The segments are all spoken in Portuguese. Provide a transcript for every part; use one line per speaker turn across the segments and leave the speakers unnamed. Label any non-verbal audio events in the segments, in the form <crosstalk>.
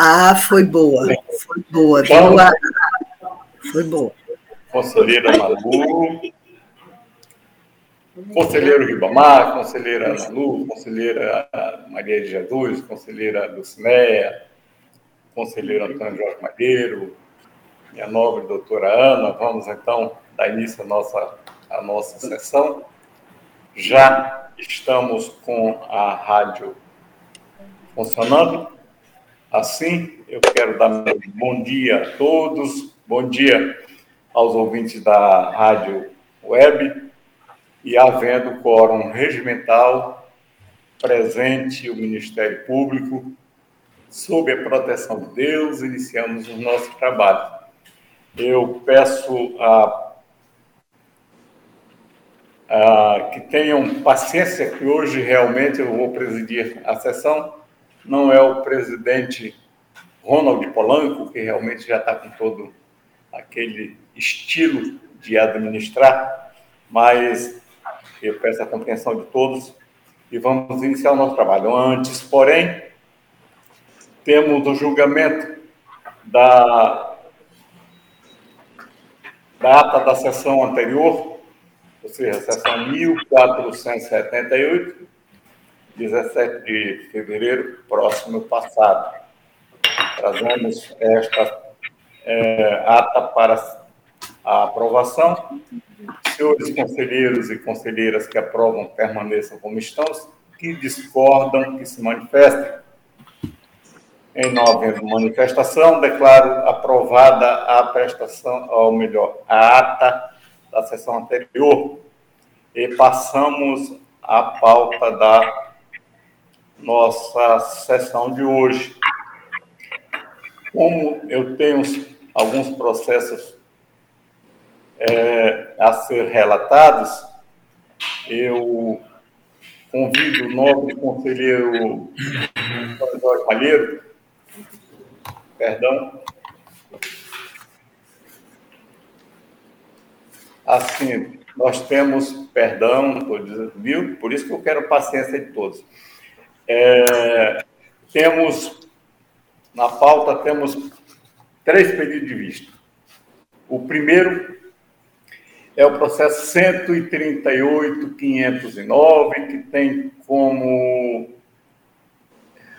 Ah, foi boa. Foi boa. Então, foi boa.
Conselheira Malu, conselheiro Ribamar, conselheira Malu, conselheira Maria de Jesus, conselheira Lucinéia, conselheiro Antônio Jorge Madeiro, minha nobre doutora Ana. Vamos então dar início à nossa, à nossa sessão. Já estamos com a rádio funcionando. Assim, eu quero dar bom dia a todos, bom dia aos ouvintes da rádio web e havendo quórum regimental presente o Ministério Público, sob a proteção de Deus, iniciamos o nosso trabalho. Eu peço a, a, que tenham paciência, que hoje realmente eu vou presidir a sessão. Não é o presidente Ronald Polanco, que realmente já está com todo aquele estilo de administrar, mas eu peço a compreensão de todos e vamos iniciar o nosso trabalho. Antes, porém, temos o julgamento da data da sessão anterior, ou seja, sessão 1478, 17 de fevereiro próximo passado. Trazemos esta é, ata para a aprovação. Senhores conselheiros e conselheiras que aprovam permaneçam como estão, que discordam, que se manifestem. Em não manifestação, declaro aprovada a prestação, ou melhor, a ata da sessão anterior. E passamos à pauta da nossa sessão de hoje. Como eu tenho alguns processos é, a ser relatados, eu convido o nobre conselheiro Jorge Malheiro Perdão. Assim, nós temos perdão, viu? Por isso que eu quero paciência de todos. É, temos, na pauta, temos três pedidos de vista. O primeiro é o processo 138.509, que tem como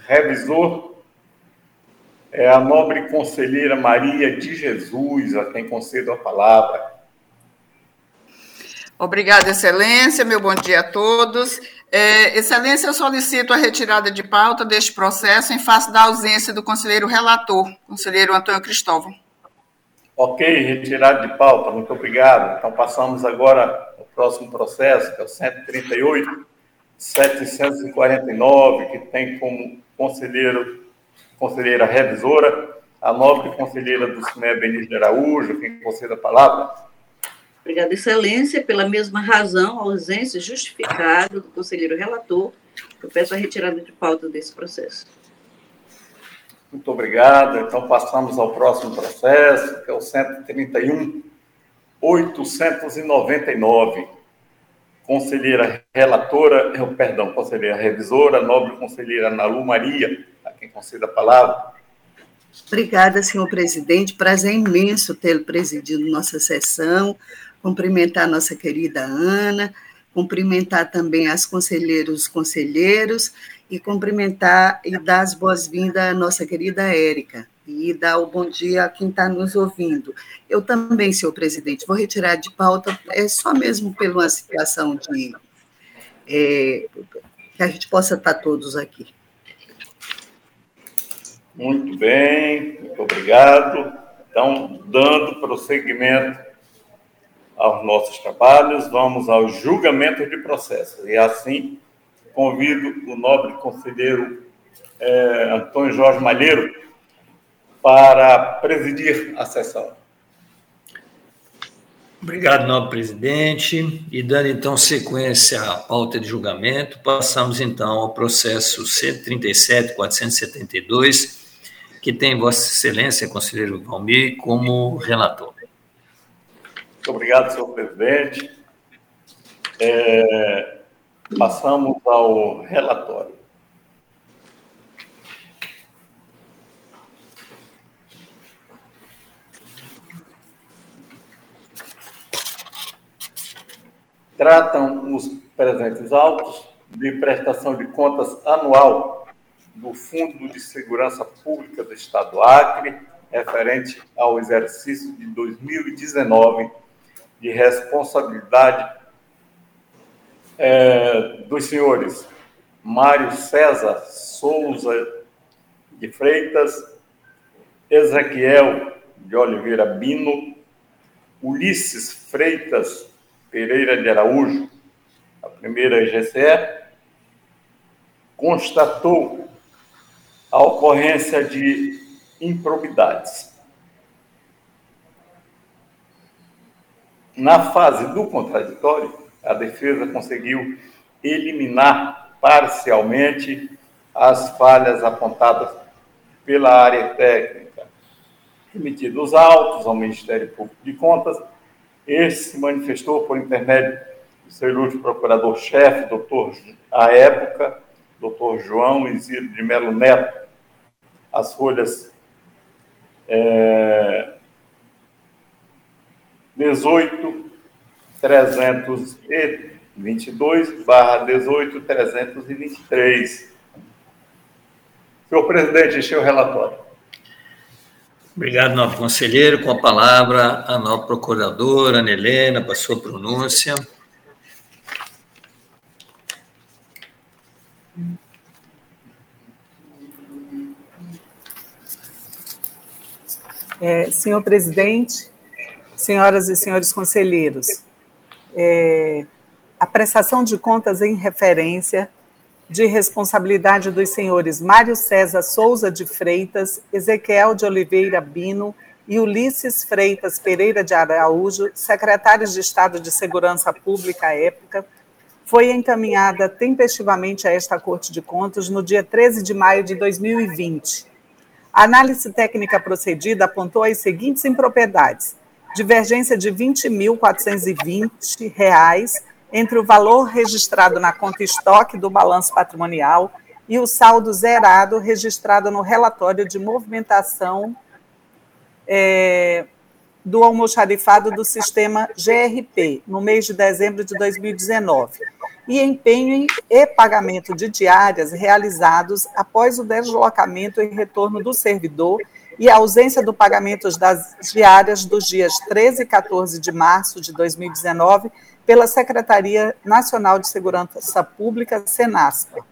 revisor é a nobre conselheira Maria de Jesus, a quem concedo a palavra.
Obrigada, Excelência. Meu bom dia a todos. É, excelência, eu solicito a retirada de pauta deste processo em face da ausência do conselheiro relator, conselheiro Antônio Cristóvão.
Ok, retirada de pauta, muito obrigado. Então, passamos agora ao próximo processo, que é o 138, 749, que tem como conselheiro conselheira revisora, a nobre conselheira do CINE, Benítez de Araújo, quem concede a palavra.
Obrigada, Excelência. Pela mesma razão, a ausência justificada do conselheiro relator, eu peço a retirada de pauta desse processo.
Muito obrigado. Então, passamos ao próximo processo, que é o 131 899. Conselheira relatora, perdão, conselheira revisora, nobre conselheira Nalu Maria, quem conceda a palavra.
Obrigada, senhor presidente. Prazer imenso tê-lo presidido nossa sessão. Cumprimentar a nossa querida Ana, cumprimentar também as conselheiros conselheiros e cumprimentar e dar as boas-vindas à nossa querida Érica e dar o bom dia a quem está nos ouvindo. Eu também, senhor presidente, vou retirar de pauta, é só mesmo pela situação de é, que a gente possa estar todos aqui.
Muito bem, muito obrigado. Então, dando prosseguimento aos nossos trabalhos, vamos ao julgamento de processo. E assim, convido o nobre conselheiro é, Antônio Jorge Malheiro para presidir a sessão.
Obrigado, nobre presidente. E dando então sequência à pauta de julgamento, passamos então ao processo 137.472 que tem Vossa Excelência, conselheiro Valmir, como relator.
Muito obrigado, senhor presidente. É, passamos ao relatório. Tratam os presentes autos de prestação de contas anual do Fundo de Segurança Pública do Estado do Acre, referente ao exercício de 2019 de responsabilidade é, dos senhores Mário César Souza de Freitas, Ezequiel de Oliveira Bino, Ulisses Freitas Pereira de Araújo, a primeira GCE, constatou a ocorrência de improbidades. Na fase do contraditório, a defesa conseguiu eliminar parcialmente as falhas apontadas pela área técnica. Remetidos autos ao Ministério Público de Contas, esse se manifestou por intermédio do seu ilustre procurador-chefe, doutor, à época, doutor João Isidro de Melo Neto, as folhas é, 18, 322 barra 18, 323. Senhor presidente, este é o relatório.
Obrigado, novo conselheiro. Com a palavra, a nova procuradora, Ana Helena, para sua pronúncia.
É, senhor presidente, senhoras e senhores conselheiros, é, a prestação de contas em referência de responsabilidade dos senhores Mário César Souza de Freitas, Ezequiel de Oliveira Bino e Ulisses Freitas Pereira de Araújo, secretários de Estado de Segurança Pública à época, foi encaminhada tempestivamente a esta Corte de Contas no dia 13 de maio de 2020 a análise técnica procedida apontou as seguintes impropriedades: divergência de R$ 20.420 entre o valor registrado na conta estoque do balanço patrimonial e o saldo zerado registrado no relatório de movimentação é, do almoxarifado do sistema GRP, no mês de dezembro de 2019 e empenho e pagamento de diárias realizados após o deslocamento e retorno do servidor e a ausência do pagamento das diárias dos dias 13 e 14 de março de 2019 pela Secretaria Nacional de Segurança Pública, Senaspa.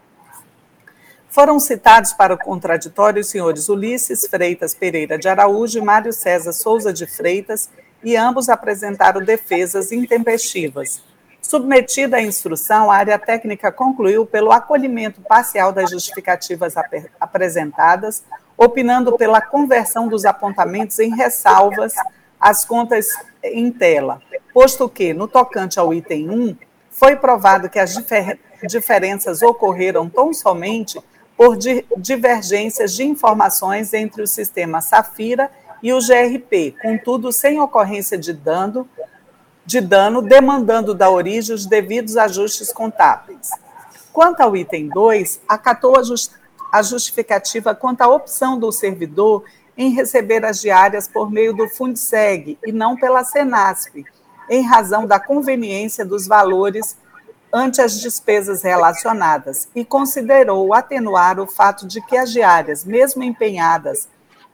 Foram citados para o contraditório os senhores Ulisses Freitas Pereira de Araújo e Mário César Souza de Freitas, e ambos apresentaram defesas intempestivas, Submetida à instrução, a área técnica concluiu pelo acolhimento parcial das justificativas ap apresentadas, opinando pela conversão dos apontamentos em ressalvas às contas em tela, posto que, no tocante ao item 1, foi provado que as difer diferenças ocorreram tão somente por di divergências de informações entre o sistema Safira e o GRP, contudo, sem ocorrência de dano de dano, demandando da origem os devidos ajustes contábeis. Quanto ao item 2, acatou a, just, a justificativa quanto à opção do servidor em receber as diárias por meio do Fundseg e não pela Senasp, em razão da conveniência dos valores ante as despesas relacionadas, e considerou atenuar o fato de que as diárias, mesmo empenhadas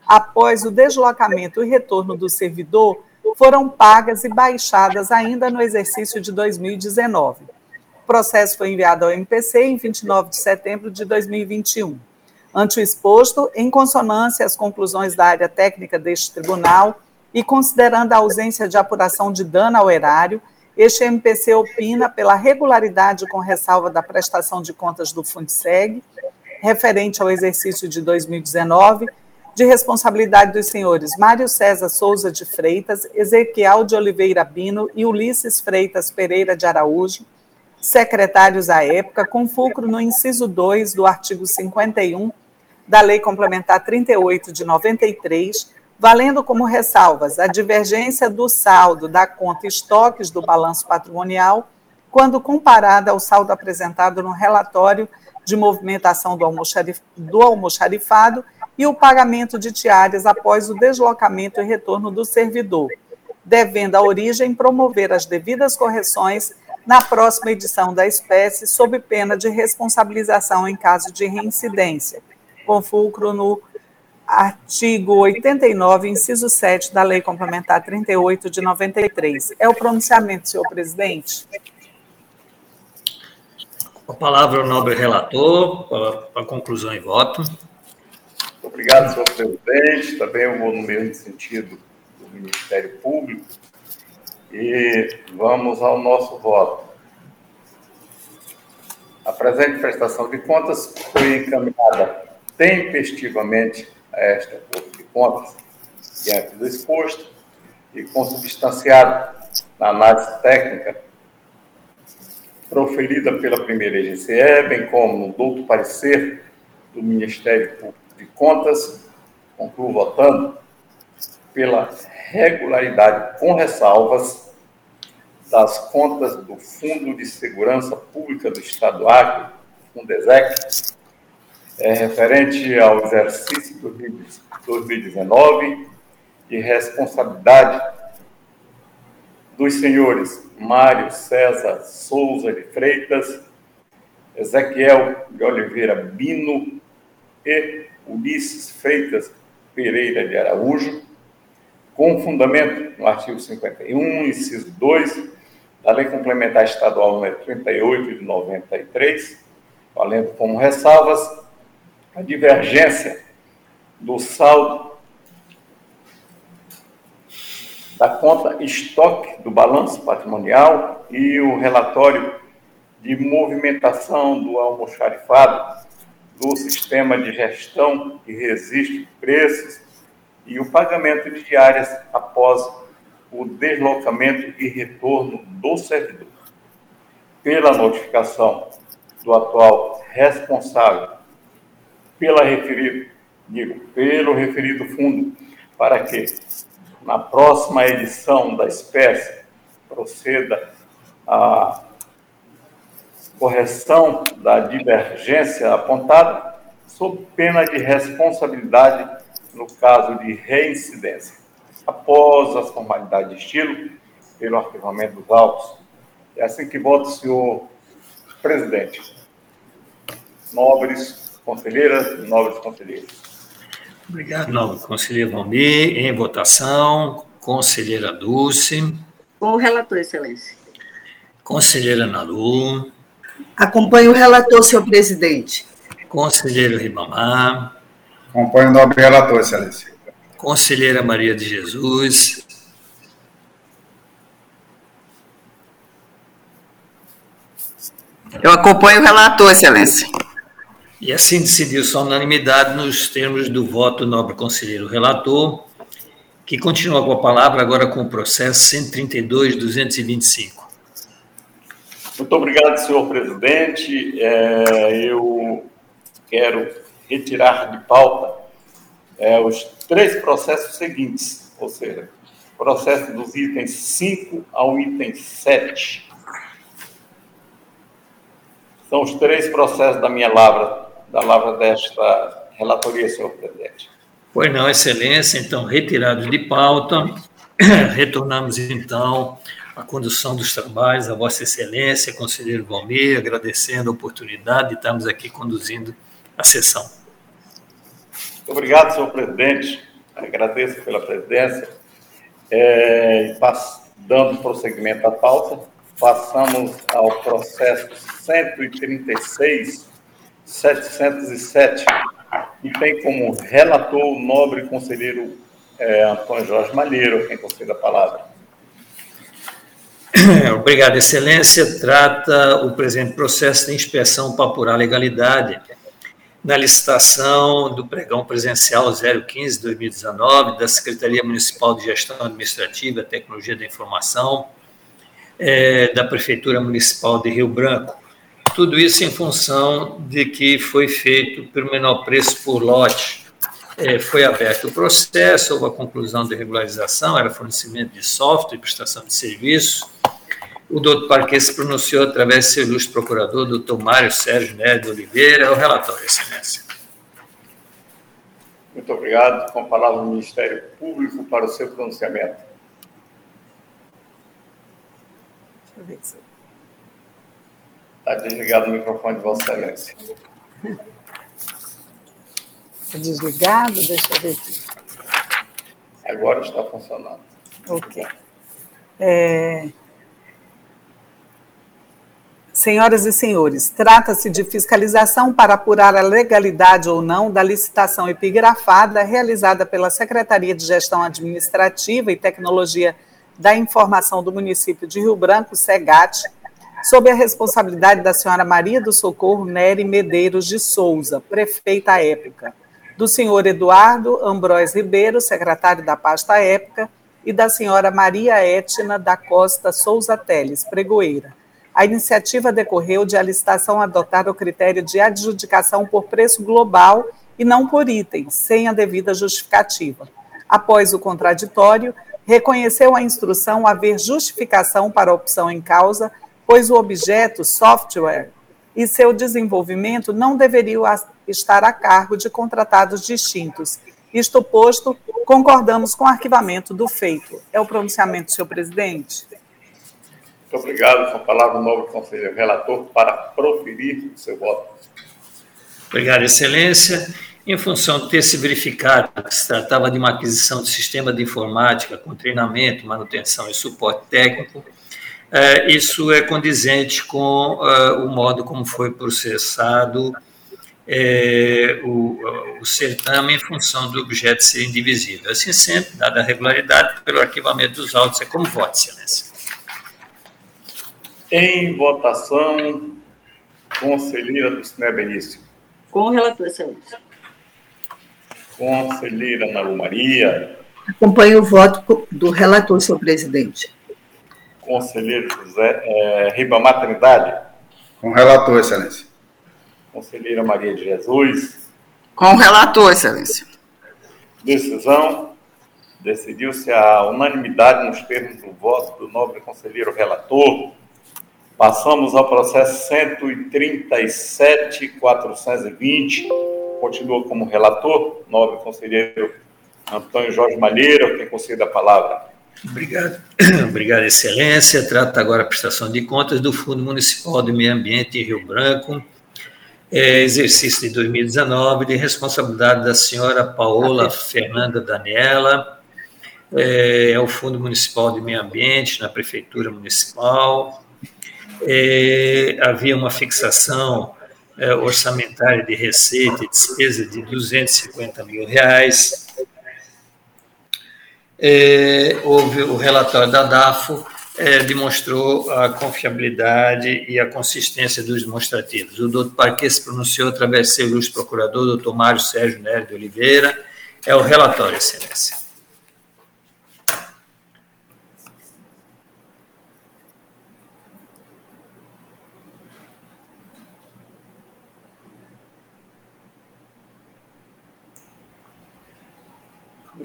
após o deslocamento e retorno do servidor, foram pagas e baixadas ainda no exercício de 2019. O processo foi enviado ao MPC em 29 de setembro de 2021. Ante o exposto, em consonância às conclusões da área técnica deste tribunal e considerando a ausência de apuração de dano ao erário, este MPC opina pela regularidade com ressalva da prestação de contas do Fundseg, referente ao exercício de 2019, de responsabilidade dos senhores Mário César Souza de Freitas, Ezequiel de Oliveira Bino e Ulisses Freitas Pereira de Araújo, secretários à época, com fulcro no inciso 2 do artigo 51 da Lei Complementar 38 de 93, valendo como ressalvas a divergência do saldo da conta estoques do balanço patrimonial quando comparada ao saldo apresentado no relatório de movimentação do, almoxarif do almoxarifado e o pagamento de diárias após o deslocamento e retorno do servidor, devendo a origem promover as devidas correções na próxima edição da espécie, sob pena de responsabilização em caso de reincidência, com fulcro no artigo 89, inciso 7 da Lei Complementar 38 de 93. É o pronunciamento, senhor presidente?
A palavra ao nobre relator, para a conclusão e voto.
Obrigado, senhor presidente. Também eu vou no mesmo sentido do Ministério Público. E vamos ao nosso voto. A presente prestação de contas foi encaminhada tempestivamente a esta Corte de Contas, diante do exposto, e consubstanciado na análise técnica proferida pela primeira EGCE, bem como no douto parecer do Ministério Público de Contas, concluo votando pela regularidade com ressalvas das contas do Fundo de Segurança Pública do Estado do Acre, Fundesec, é, referente ao exercício 2019 de responsabilidade dos senhores Mário César Souza de Freitas, Ezequiel de Oliveira Bino e Ulisses Freitas Pereira de Araújo, com fundamento no artigo 51, inciso 2 da Lei Complementar Estadual número 38 de 93, valendo como ressalvas a divergência do saldo da conta estoque do balanço patrimonial e o relatório de movimentação do almoxarifado do sistema de gestão e registro de preços e o pagamento de diárias após o deslocamento e retorno do servidor. Pela notificação do atual responsável pela referido, digo, pelo referido fundo, para que na próxima edição da espécie proceda a correção da divergência apontada, sob pena de responsabilidade no caso de reincidência, após as formalidades de estilo, pelo arquivamento dos autos. É assim que vota o senhor presidente. Nobres conselheiras, nobres conselheiros.
Obrigado, nobre conselheiro Valmir. Em votação, conselheira Dulce.
Com o relator, excelência.
Conselheira Nalu.
Acompanho o relator, senhor presidente.
Conselheiro Ribamar.
Acompanho o nobre relator, excelência.
Conselheira Maria de Jesus.
Eu acompanho o relator, excelência.
E assim decidiu-se a unanimidade nos termos do voto do nobre conselheiro relator, que continua com a palavra agora com o processo 132-225.
Muito obrigado, senhor presidente. É, eu quero retirar de pauta é, os três processos seguintes, ou seja, processo dos itens 5 ao item 7. São os três processos da minha lavra, da lavra desta relatoria, senhor presidente.
Pois não, excelência, então, retirado de pauta, <clears throat> retornamos então a condução dos trabalhos, a Vossa Excelência, conselheiro Valmir, agradecendo a oportunidade de estarmos aqui conduzindo a sessão.
Muito obrigado, senhor presidente. Agradeço pela presidência. É, dando prosseguimento à pauta, passamos ao processo 136, 707, que tem como relator o nobre conselheiro é, Antônio Jorge Malheiro, quem concede a palavra. <coughs>
Obrigado, Excelência. Trata o presente processo de inspeção para apurar legalidade na licitação do pregão presencial 015-2019 da Secretaria Municipal de Gestão Administrativa e Tecnologia da Informação é, da Prefeitura Municipal de Rio Branco. Tudo isso em função de que foi feito pelo menor preço por lote. É, foi aberto o processo, houve a conclusão de regularização, era fornecimento de software e prestação de serviços, o doutor Parque se pronunciou através do seu ilustre procurador, doutor Mário Sérgio Nery de Oliveira. É o relatório, excelência.
Muito obrigado. Com a palavra o Ministério Público para o seu pronunciamento. Está desligado o microfone de Vossa Excelência.
Está desligado? Deixa eu ver aqui.
Agora está funcionando.
Ok. É... Senhoras e senhores, trata-se de fiscalização para apurar a legalidade ou não da licitação epigrafada realizada pela Secretaria de Gestão Administrativa e Tecnologia da Informação do município de Rio Branco, SEGAT, sob a responsabilidade da senhora Maria do Socorro Nery Medeiros de Souza, prefeita à época, do senhor Eduardo Ambróis Ribeiro, secretário da pasta à época, e da senhora Maria Etna da Costa Souza Teles, pregoeira a iniciativa decorreu de a licitação adotar o critério de adjudicação por preço global e não por itens, sem a devida justificativa. Após o contraditório, reconheceu a instrução haver justificação para a opção em causa, pois o objeto, software, e seu desenvolvimento não deveriam estar a cargo de contratados distintos. Isto posto, concordamos com o arquivamento do feito. É o pronunciamento, senhor presidente?
Muito obrigado. Com a palavra, o novo conselheiro relator para proferir o seu voto.
Obrigado, Excelência. Em função de ter se verificado que se tratava de uma aquisição de sistema de informática com treinamento, manutenção e suporte técnico, eh, isso é condizente com eh, o modo como foi processado eh, o, o certame em função do objeto ser indivisível. Assim sendo, dada a regularidade, pelo arquivamento dos autos, é como voto, Excelência.
Em votação, conselheira do Cine Benício.
Com o relator, excelência.
Conselheira Ana Lu Maria.
Acompanho o voto do relator, senhor presidente.
Conselheiro José é, Ribamar Trindade.
Com o relator, excelência.
Conselheira Maria de Jesus.
Com o relator, excelência.
Decisão. Decidiu-se a unanimidade nos termos do voto do nobre conselheiro relator Passamos ao processo 137.420. Continua como relator, nobre conselheiro Antônio Jorge Malheiro, quem concede a palavra.
Obrigado. <clears throat> Obrigado, Excelência. Trata agora a prestação de contas do Fundo Municipal de Meio Ambiente em Rio Branco, é, exercício de 2019, de responsabilidade da senhora Paola Fernanda Daniela, é, é o Fundo Municipal de Meio Ambiente, na Prefeitura Municipal, é, havia uma fixação é, orçamentária de receita e despesa de 250 mil reais. É, houve o relatório da DAFO, é, demonstrou a confiabilidade e a consistência dos demonstrativos. O doutor Parque se pronunciou através do seu ilustre procurador, doutor Mário Sérgio Nery de Oliveira. É o relatório, excelência.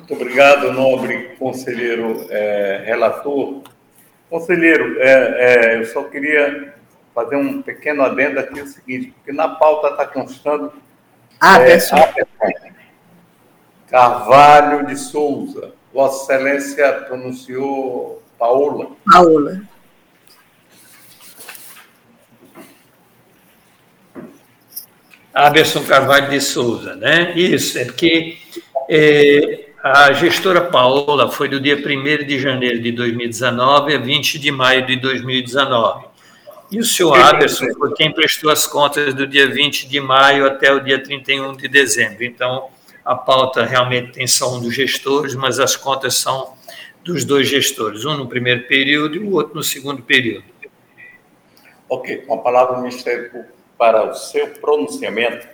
Muito obrigado, nobre conselheiro é, relator. Conselheiro, é, é, eu só queria fazer um pequeno adendo aqui, é o seguinte, porque na pauta está constando
ah, é,
Carvalho de Souza. Vossa Excelência pronunciou Paola.
Paola.
Aberson Carvalho de Souza, né? Isso, é porque é, a gestora Paola foi do dia 1 de janeiro de 2019 a 20 de maio de 2019. E o senhor Aberson foi quem prestou as contas do dia 20 de maio até o dia 31 de dezembro. Então, a pauta realmente tem só um dos gestores, mas as contas são dos dois gestores, um no primeiro período e o outro no segundo período.
Ok, com a palavra do Ministério para o seu pronunciamento.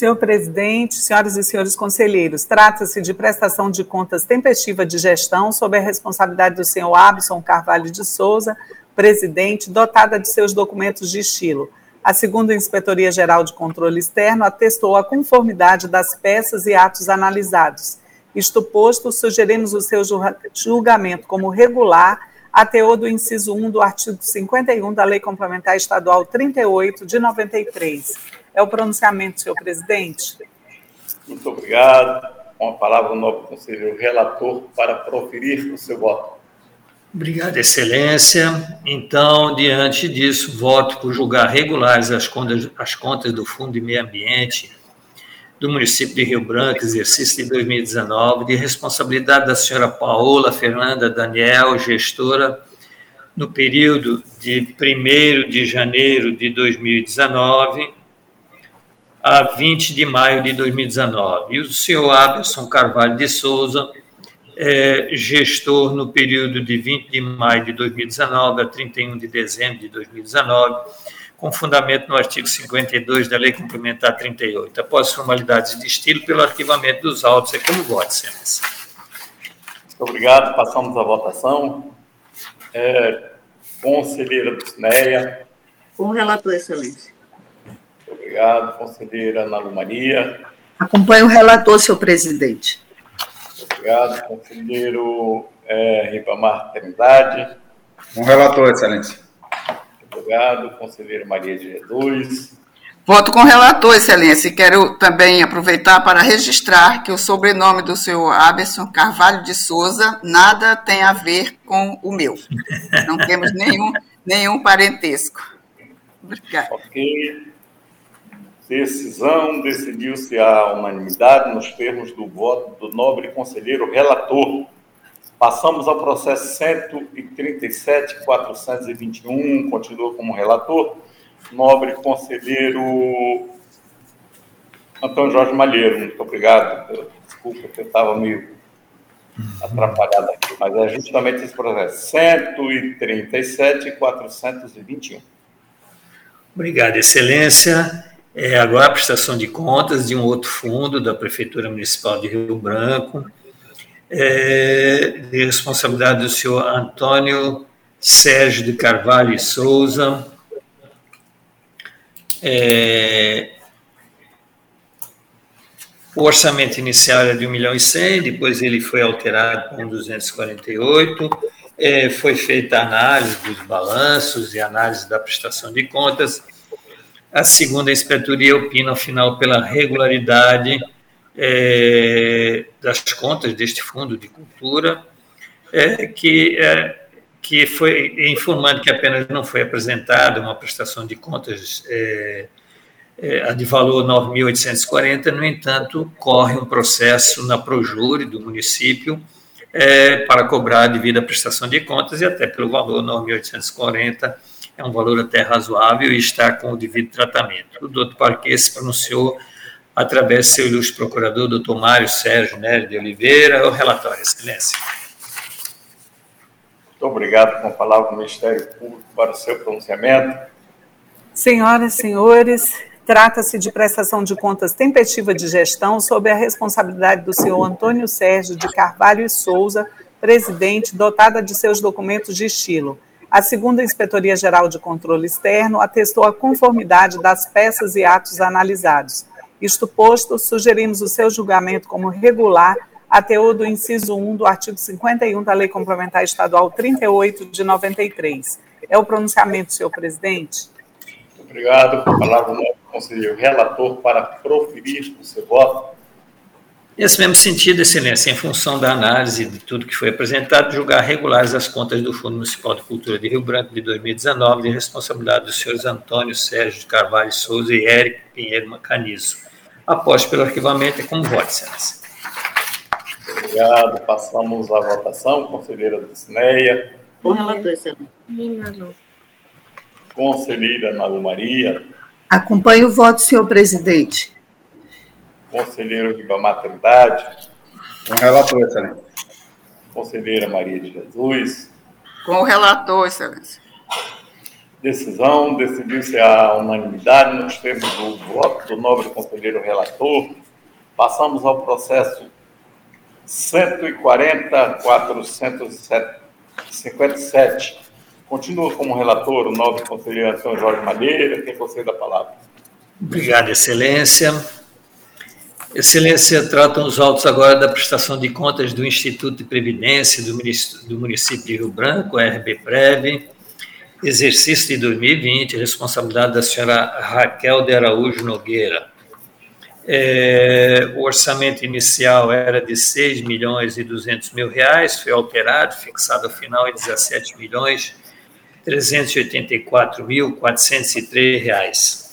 Senhor presidente, senhoras e senhores conselheiros, trata-se de prestação de contas tempestiva de gestão sob a responsabilidade do senhor Abson Carvalho de Souza, presidente, dotada de seus documentos de estilo. A segunda Inspetoria Geral de Controle Externo atestou a conformidade das peças e atos analisados. Isto posto, sugerimos o seu julgamento como regular a teor do inciso 1 do artigo 51 da Lei Complementar Estadual 38 de 93 é o pronunciamento, senhor presidente.
Muito obrigado. Com a palavra, o novo conselheiro relator para proferir o seu voto.
Obrigado, Excelência. Então, diante disso, voto por julgar regulares as contas, as contas do Fundo de Meio Ambiente do município de Rio Branco, exercício de 2019, de responsabilidade da senhora Paola Fernanda Daniel, gestora, no período de 1 de janeiro de 2019 a 20 de maio de 2019. E o senhor Abelson Carvalho de Souza, é, gestor no período de 20 de maio de 2019 a 31 de dezembro de 2019, com fundamento no artigo 52 da Lei Complementar 38. Após formalidades de estilo, pelo arquivamento dos autos, é como voto, excelência.
Muito obrigado. Passamos à votação. É, conselheira Dulcineia.
Com o relator, excelência.
Obrigado. Conselheira Ana Lu Maria.
Acompanho o relator, senhor presidente.
Obrigado. Conselheiro é, Ribamar Trindade.
O relator, excelência.
Muito obrigado. Conselheiro Maria de Jesus.
Voto com o relator, excelência, e quero também aproveitar para registrar que o sobrenome do senhor Aberson Carvalho de Souza nada tem a ver com o meu. Não temos nenhum, nenhum parentesco. Obrigada.
Ok. Decisão decidiu-se a unanimidade nos termos do voto do nobre conselheiro relator. Passamos ao processo 137.421, continua como relator nobre conselheiro Antônio Jorge Malheiro. Muito obrigado. Desculpa que eu estava meio atrapalhado aqui, mas é justamente esse processo. 137.421.
Obrigado, Excelência. É, agora a prestação de contas de um outro fundo da Prefeitura Municipal de Rio Branco, é, de responsabilidade do senhor Antônio Sérgio de Carvalho e Souza, é, o orçamento inicial era de 1 milhão e 100, depois ele foi alterado para 248, é, foi feita a análise dos balanços e análise da prestação de contas. A segunda inspetoria opina, ao final, pela regularidade é, das contas deste Fundo de Cultura, é, que é, que foi informando que apenas não foi apresentada uma prestação de contas é, é, de valor 9.840, no entanto, corre um processo na Projure do município é, para cobrar a devida prestação de contas e até pelo valor 9.840 é um valor até razoável e está com o devido tratamento. O doutor Parquet se pronunciou através do seu ilustre procurador, doutor Mário Sérgio Nery de Oliveira, o relatório, excelência.
Muito obrigado com a palavra do Ministério Público para o seu pronunciamento.
Senhoras e senhores, trata-se de prestação de contas tempestiva de gestão sob a responsabilidade do senhor Antônio Sérgio de Carvalho e Souza, presidente, dotada de seus documentos de estilo. A segunda Inspetoria Geral de Controle Externo atestou a conformidade das peças e atos analisados. Isto posto, sugerimos o seu julgamento como regular a teor do inciso 1 do artigo 51 da Lei Complementar Estadual 38 de 93. É o pronunciamento, senhor presidente.
Muito obrigado. A palavra o conselheiro relator para proferir o seu voto.
Nesse mesmo sentido, excelência, em função da análise de tudo que foi apresentado, julgar regulares as contas do Fundo Municipal de Cultura de Rio Branco de 2019, de responsabilidade dos senhores Antônio Sérgio de Carvalho Souza e Érico Pinheiro Macanizo. Após pelo arquivamento, é como voto, excelência.
Obrigado. Passamos à votação. Conselheira Dulcineia.
Com relator, excelência.
Conselheira Malu Maria.
Acompanho o voto, senhor presidente.
Conselheiro Ribamar Trindade.
Com relator, excelência.
Conselheira Maria de Jesus.
Com o relator, excelência.
Decisão decidiu-se a unanimidade nos termos do voto do nobre conselheiro relator. Passamos ao processo 140, 457. Continua como relator o novo conselheiro Antônio Jorge Madeira. Quem concede a palavra?
Obrigado, Excelência. Excelência, tratam os autos agora da prestação de contas do Instituto de Previdência do município, do município de Rio Branco, RB Prev, exercício de 2020, responsabilidade da senhora Raquel de Araújo Nogueira. É, o orçamento inicial era de 6 milhões e 200 mil reais, foi alterado, fixado ao final em 17 milhões 384 mil 403 reais.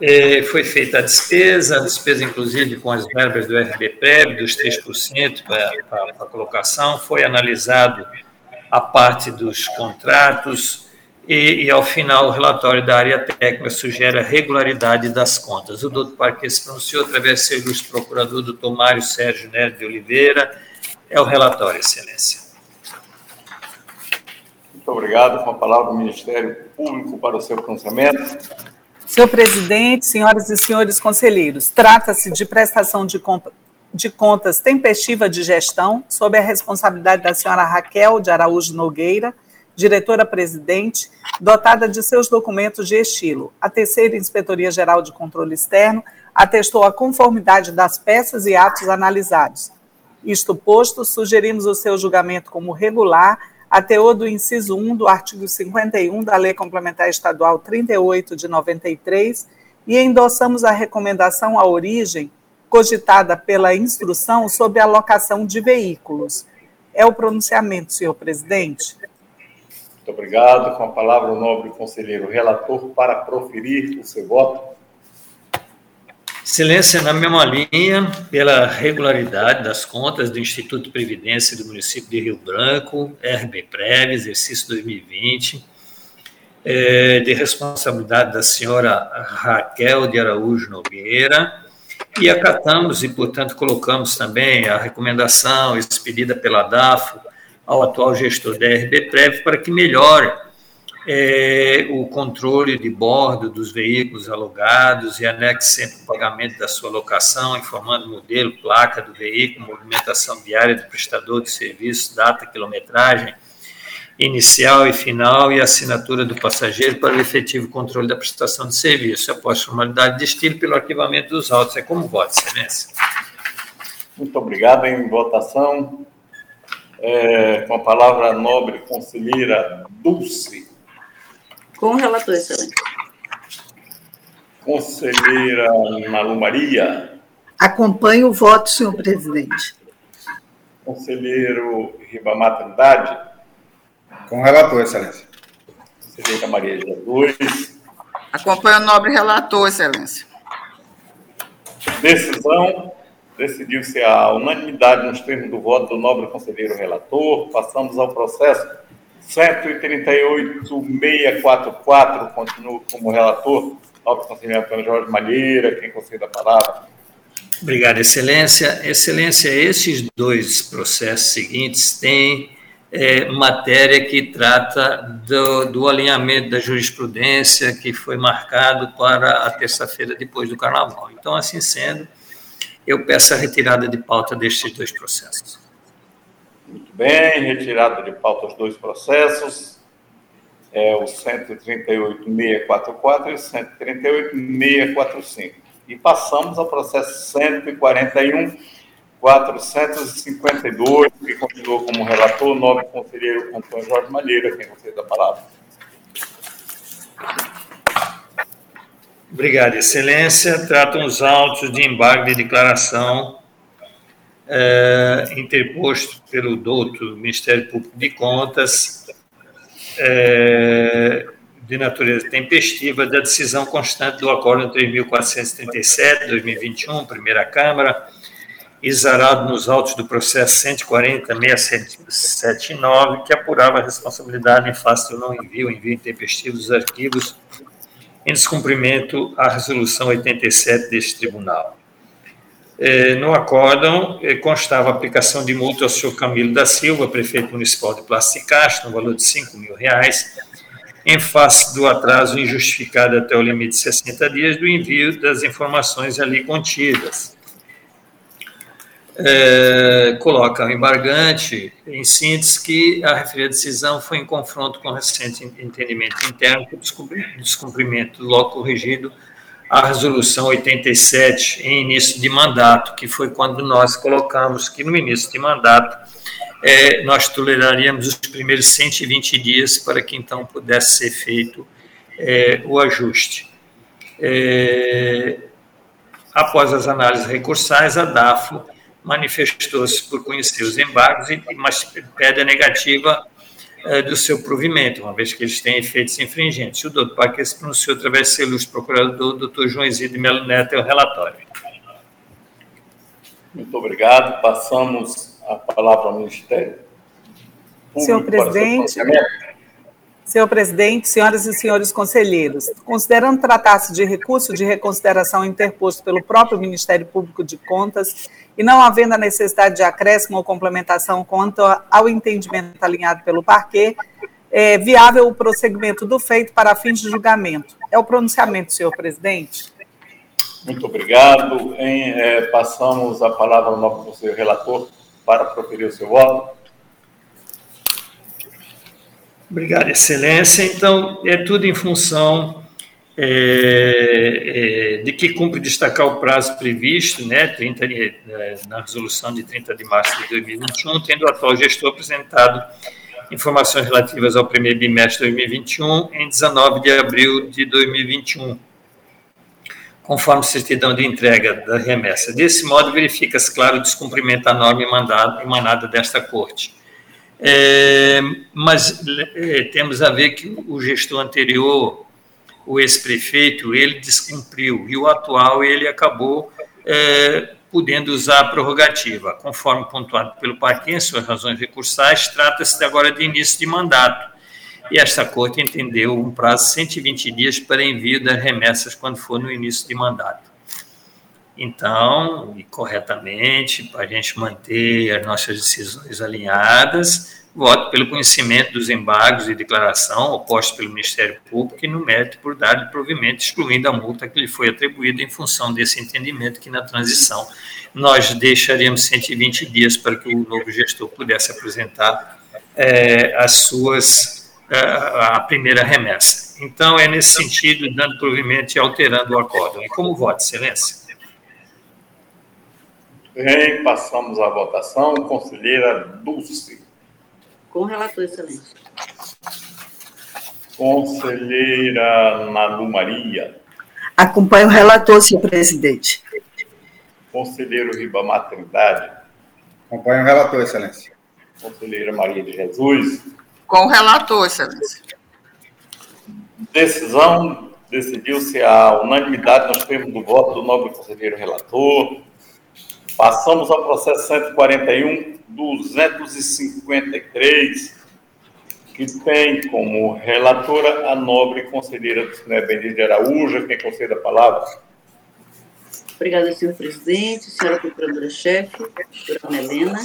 É, foi feita a despesa, a despesa inclusive com as verbas do RBPREB, dos 3% para a colocação, foi analisado a parte dos contratos, e, e, ao final o relatório da área técnica sugere a regularidade das contas. O doutor Parque se pronunciou através do seu ilustre procurador, doutor Mário Sérgio Neto de Oliveira. É o relatório, excelência.
Muito obrigado. Com a palavra do Ministério Público para o seu pronunciamento.
Senhor presidente, senhoras e senhores conselheiros, trata-se de prestação de, de contas tempestiva de gestão sob a responsabilidade da senhora Raquel de Araújo Nogueira, diretora-presidente, dotada de seus documentos de estilo. A terceira Inspetoria Geral de Controle Externo atestou a conformidade das peças e atos analisados. Isto posto, sugerimos o seu julgamento como regular, a teor do inciso 1 do artigo 51 da Lei Complementar Estadual 38 de 93 e endossamos a recomendação à origem cogitada pela instrução sobre alocação de veículos. É o pronunciamento, senhor presidente.
Muito obrigado. Com a palavra, o nobre conselheiro relator para proferir o seu voto.
Excelência, na mesma linha, pela regularidade das contas do Instituto de Previdência do município de Rio Branco, RBPREV, exercício 2020, é, de responsabilidade da senhora Raquel de Araújo Nogueira, e acatamos e, portanto, colocamos também a recomendação expedida pela DAFO ao atual gestor da RBPrev para que melhore é, o controle de bordo dos veículos alugados e anexe sempre o pagamento da sua locação, informando o modelo, placa do veículo, movimentação diária do prestador de serviço, data, quilometragem inicial e final e assinatura do passageiro para o efetivo controle da prestação de serviço, após formalidade de estilo pelo arquivamento dos autos. É como voto, excelência.
Muito obrigado. Em votação, é, com a palavra nobre conselheira Dulce.
Com o relator, excelente.
Conselheira Malu Maria.
Acompanho o voto, senhor presidente.
Conselheiro Ribamar Trindade.
Com o relator, excelência.
Conselheira Maria Jesus.
Acompanho o nobre relator, excelência.
Decisão decidiu-se a unanimidade nos termos do voto do nobre conselheiro relator. Passamos ao processo 138.644, continuo como relator, nobre conselheiro Antônio Jorge Malheira, quem concede a palavra.
Obrigado, Excelência. Excelência, esses dois processos seguintes têm é, matéria que trata do, do, alinhamento da jurisprudência que foi marcado para a terça-feira depois do Carnaval. Então, assim sendo, eu peço a retirada de pauta destes dois processos.
Bem, retirada de pauta os dois processos, é o 138.644 e o 138.645. E passamos ao processo 141. 452, que continuou como relator, o nobre conselheiro Antônio Jorge Malheira, quem você da palavra.
Obrigado, Excelência. Tratam os autos de embargo de declaração é, interposto pelo douto Ministério Público de Contas é, de natureza tempestiva da decisão constante do Acórdão 3.437, 2021, Primeira Câmara, exarado nos autos do processo 140.679, que apurava a responsabilidade em face do não envio, envio intempestivo dos arquivos em descumprimento à resolução 87 deste tribunal. É, no acórdão é, constava a aplicação de multa ao senhor Camilo da Silva, prefeito municipal de Plástico no valor de 5 mil reais, em face do atraso injustificado até o limite de 60 dias do envio das informações ali contidas. É, coloca o embargante, em síntese, que a referida decisão foi em confronto com o recente entendimento interno por descumprimento logo corrigido a resolução 87 em início de mandato, que foi quando nós colocamos que no início de mandato é, nós toleraríamos os primeiros 120 dias para que então pudesse ser feito é, o ajuste. É, Após as análises recursais, a DAFO manifestou-se por conhecer os embargos, mas pede a negativa eh, do seu provimento, uma vez que eles têm efeitos infringentes. O doutor Paquet se pronunciou através de seu ilustre procurador, o doutor João Isidro Melo Neto, é o relatório.
Muito obrigado. Passamos a palavra ao Ministério
Público Senhor presidente, Senhor presidente, senhoras e senhores conselheiros, considerando tratar-se de recurso de reconsideração interposto pelo próprio Ministério Público de Contas e não havendo a necessidade de acréscimo ou complementação quanto ao entendimento alinhado pelo parquê, é viável o prosseguimento do feito para fins de julgamento. É o pronunciamento, senhor presidente.
Muito obrigado. Em, é, passamos a palavra ao conselheiro relator para proferir o seu voto.
Obrigado, Excelência. Então, é tudo em função é, é, de que cumpre destacar o prazo previsto, né, 30, é, na resolução de 30 de março de 2021, tendo o atual gestor apresentado informações relativas ao primeiro bimestre de 2021 em 19 de abril de 2021, conforme certidão de entrega da remessa. Desse modo, verifica-se claro o descumprimento da norma emanada desta Corte é, mas é, temos a ver que o gestor anterior, o ex-prefeito, ele descumpriu, e o atual, ele acabou é, podendo usar a prerrogativa. Conforme pontuado pelo parque em suas razões recursais, trata-se agora de início de mandato. E esta corte entendeu um prazo de 120 dias para envio das remessas quando for no início de mandato. Então, e corretamente, para a gente manter as nossas decisões alinhadas, voto pelo conhecimento dos embargos e declaração opostos pelo Ministério Público e no mérito por dar de provimento, excluindo a multa que lhe foi atribuída em função desse entendimento que na transição nós deixaríamos 120 dias para que o novo gestor pudesse apresentar é, as suas a, é, a primeira remessa. Então, é nesse sentido, dando provimento e alterando o acordo. E como voto, excelência?
Bem, passamos à votação. Conselheira Dulce.
Com relator, excelência.
Conselheira Nalu Maria.
Acompanho o relator, senhor presidente.
Conselheiro Ribamar Trindade.
Acompanho o relator, excelência.
Conselheira Maria de Jesus.
Com o relator, excelência.
Decisão decidiu-se a unanimidade nos termos do voto do nobre conselheiro relator Passamos ao processo 141, 253, que tem como relatora a nobre conselheira do Senado Benedito de Araújo, quem concede a palavra.
Obrigada, senhor presidente, senhora procuradora-chefe, doutora Helena,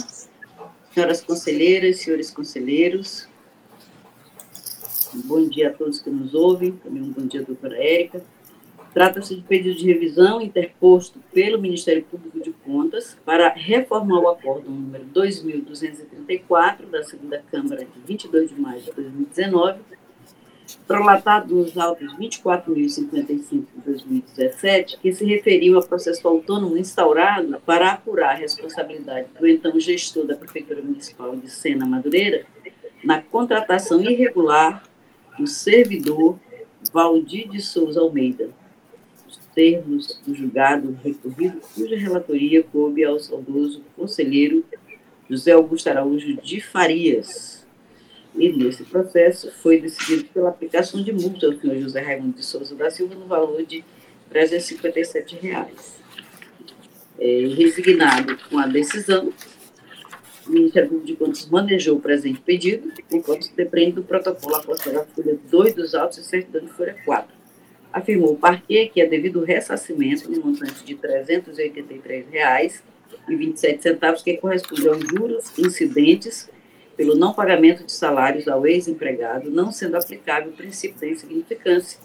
senhoras conselheiras, senhores conselheiros, um bom dia a todos que nos ouvem, também um bom dia, doutora Érica. Trata-se de pedido de revisão interposto pelo Ministério Público de Contas para reformar o acordo número 2234 da segunda Câmara de 22 de maio de 2019, prolatado nos autos 24.055 de 2017, que se referiam ao processo autônomo instaurado para apurar a responsabilidade do então gestor da Prefeitura Municipal de Sena Madureira na contratação irregular do servidor Valdir de Souza Almeida, termos do julgado recorrido, cuja relatoria coube ao saudoso conselheiro José Augusto Araújo de Farias. E nesse processo foi decidido pela aplicação de multa ao senhor José Raimundo de Souza da Silva no valor de 357 reais. É, resignado com a decisão, o Ministério Público de Contas manejou o presente pedido, enquanto se depende do protocolo apostado à folha 2 dos autos e certidão de folha 4 afirmou o parquê que é devido ao ressarcimento no montante de R$ 383,27, que corresponde aos juros incidentes pelo não pagamento de salários ao ex-empregado, não sendo aplicável o princípio da insignificância,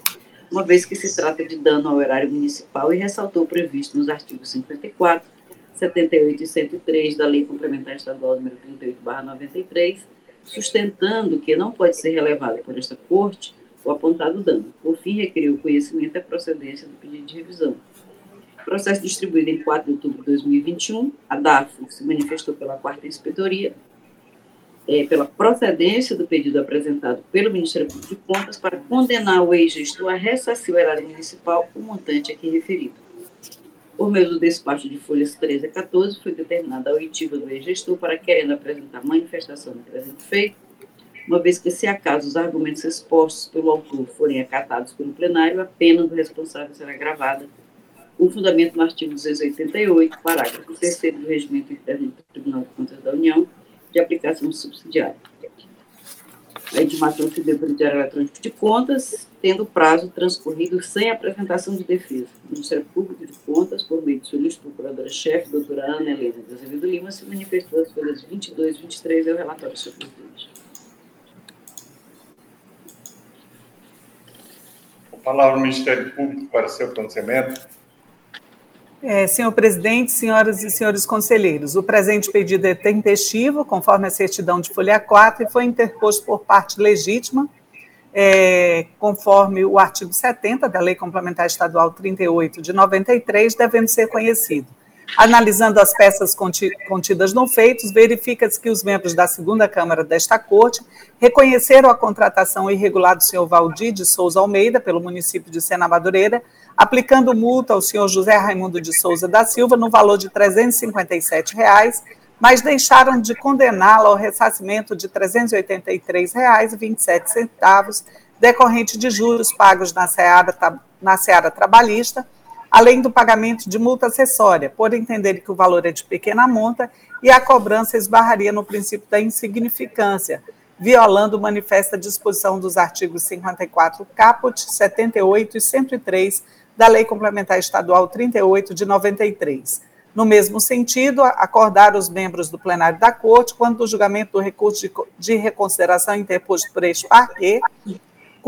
uma vez que se trata de dano ao erário municipal e ressaltou o previsto nos artigos 54, 78 e 103 da Lei Complementar Estadual número 38/93, sustentando que não pode ser relevado por esta Corte o apontado dano. Por fim, requeriu o conhecimento e a procedência do pedido de revisão. Processo distribuído em 4 de outubro de 2021, a DAFO se manifestou pela quarta inspetoria é, pela procedência do pedido apresentado pelo Ministério Público de Contas para condenar o ex-gestor a ressarcir o erário municipal o montante aqui referido. Por meio do despacho de folhas 13 a 14, foi determinada a oitiva do ex-gestor para querendo apresentar manifestação do presente feito, uma vez que, se acaso os argumentos expostos pelo autor forem acatados pelo plenário, a pena do responsável será gravada com fundamento no artigo 288, parágrafo 3 do Regimento Interno do Tribunal de Contas da União, de aplicação subsidiária a intimação civil pelo Diário Eletrônico de Contas, tendo prazo transcorrido sem apresentação de defesa. O Ministério Público de Contas, por meio de sua lista procuradora-chefe, doutora Ana Helena de Azevedo Lima, se manifestou as folhas 22 e 23 é o relatório sobre o
A palavra ao Ministério Público para seu pronunciamento.
É, senhor presidente, senhoras e senhores conselheiros, o presente pedido é tempestivo, conforme a certidão de folha 4, e foi interposto por parte legítima, é, conforme o artigo 70 da Lei Complementar Estadual 38 de 93, devendo ser conhecido. Analisando as peças contidas no feitos, verifica-se que os membros da segunda Câmara desta Corte reconheceram a contratação irregular do senhor Valdir de Souza Almeida, pelo município de Sena Madureira, aplicando multa ao senhor José Raimundo de Souza da Silva no valor de 357 reais, mas deixaram de condená-lo ao ressarcimento de R$ 383,27, decorrente de juros pagos na seara, na seara trabalhista, além do pagamento de multa acessória, por entender que o valor é de pequena monta e a cobrança esbarraria no princípio da insignificância, violando manifesta disposição dos artigos 54 caput, 78 e 103 da Lei Complementar Estadual 38 de 93. No mesmo sentido, acordar os membros do plenário da Corte, quando o julgamento do recurso de, de reconsideração interposto por este parquê,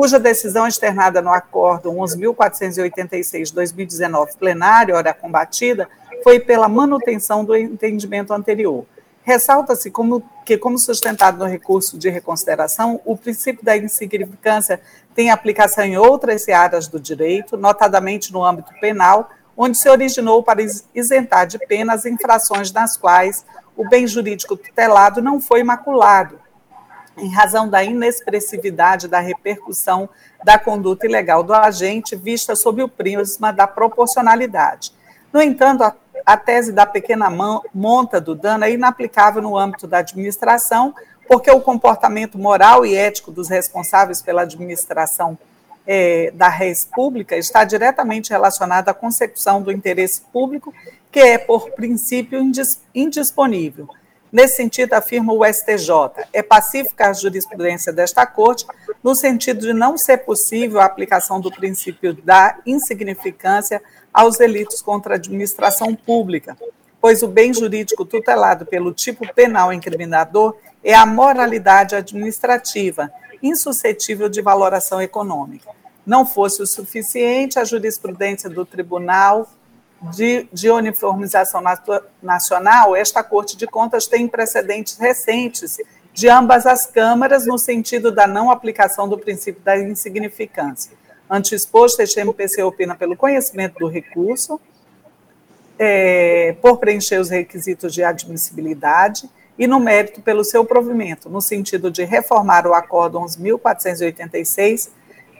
cuja decisão externada no Acordo 11.486-2019 plenário, hora combatida, foi pela manutenção do entendimento anterior. Ressalta-se como, que, como sustentado no recurso de reconsideração, o princípio da insignificância tem aplicação em outras áreas do direito, notadamente no âmbito penal, onde se originou para isentar de pena as infrações nas quais o bem jurídico tutelado não foi maculado, em razão da inexpressividade da repercussão da conduta ilegal do agente vista sob o prisma da proporcionalidade. No entanto, a, a tese da pequena monta do dano é inaplicável no âmbito da administração, porque o comportamento moral e ético dos responsáveis pela administração é, da res pública está diretamente relacionado à consecução do interesse público, que é, por princípio, indisponível. Nesse sentido, afirma o STJ, é pacífica a jurisprudência desta Corte, no sentido de não ser possível a aplicação do princípio da insignificância aos delitos contra a administração pública, pois o bem jurídico tutelado pelo tipo penal incriminador é a moralidade administrativa, insuscetível de valoração econômica. Não fosse o suficiente, a jurisprudência do Tribunal de, de Uniformização Nacional, esta Corte de Contas tem precedentes recentes de ambas as câmaras no sentido da não aplicação do princípio da insignificância. Ante exposto, este MPC opina pelo conhecimento do recurso, é, por preencher os requisitos de admissibilidade, e no mérito pelo seu provimento, no sentido de reformar o Acordo 11.486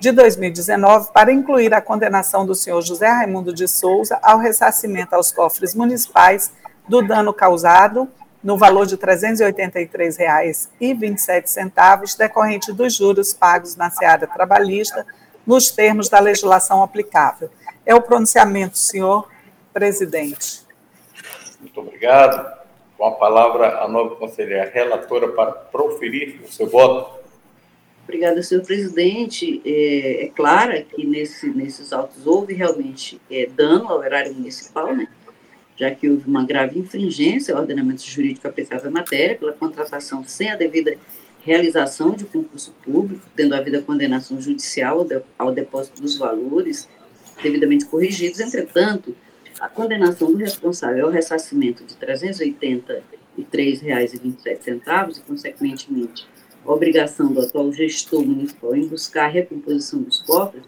de 2019 para incluir a condenação do senhor José Raimundo de Souza ao ressarcimento aos cofres municipais do dano causado no valor de R$ 383,27 decorrente dos juros pagos na seara trabalhista nos termos da legislação aplicável. É o pronunciamento, senhor presidente.
Muito obrigado. Com a palavra, a nova conselheira relatora para proferir o seu voto.
Obrigada, senhor presidente. É, é clara que nesse, nesses autos houve realmente é, dano ao erário municipal, né? já que houve uma grave infringência ao ordenamento jurídico aplicável à matéria pela contratação sem a devida realização de concurso público, tendo havido a condenação judicial ao depósito dos valores devidamente corrigidos. Entretanto, a condenação do responsável ao ressarcimento de R$ 383,27 e, consequentemente, obrigação do atual gestor municipal em buscar a recomposição dos cofres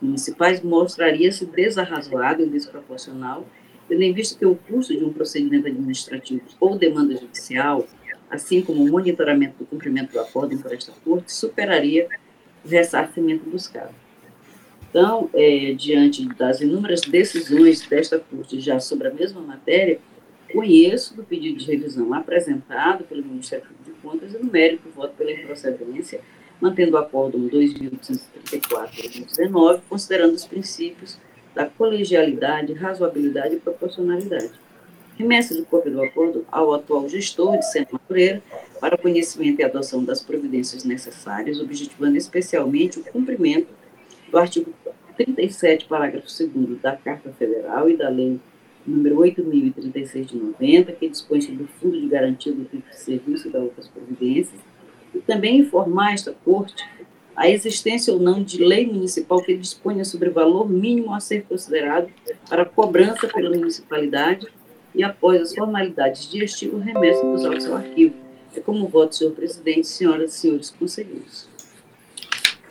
municipais mostraria-se desarrazoado e desproporcional, tendo em vista que o custo de um procedimento administrativo ou demanda judicial, assim como o monitoramento do cumprimento do acordo por esta corte, superaria o ressarcimento buscado. Então, é, diante das inúmeras decisões desta Corte já sobre a mesma matéria, conheço do pedido de revisão apresentado pelo Ministério de Contas e no mérito voto pela improcedência, mantendo o Acórdão 2834-2019, considerando os princípios da colegialidade, razoabilidade e proporcionalidade. Remessa de cópia do acordo ao atual gestor de Centro Madureira para conhecimento e adoção das providências necessárias, objetivando especialmente o cumprimento do artigo 37, parágrafo 2 da Carta Federal e da Lei número 8.036 de 90, que dispõe sobre o Fundo de Garantia do Tipo de Serviço e das outras providências, e também informar esta Corte a existência ou não de lei municipal que disponha sobre o valor mínimo a ser considerado para cobrança pela municipalidade e, após as formalidades de estilo, remessa-nos ao seu arquivo. É como voto, senhor presidente, senhoras e senhores conselheiros.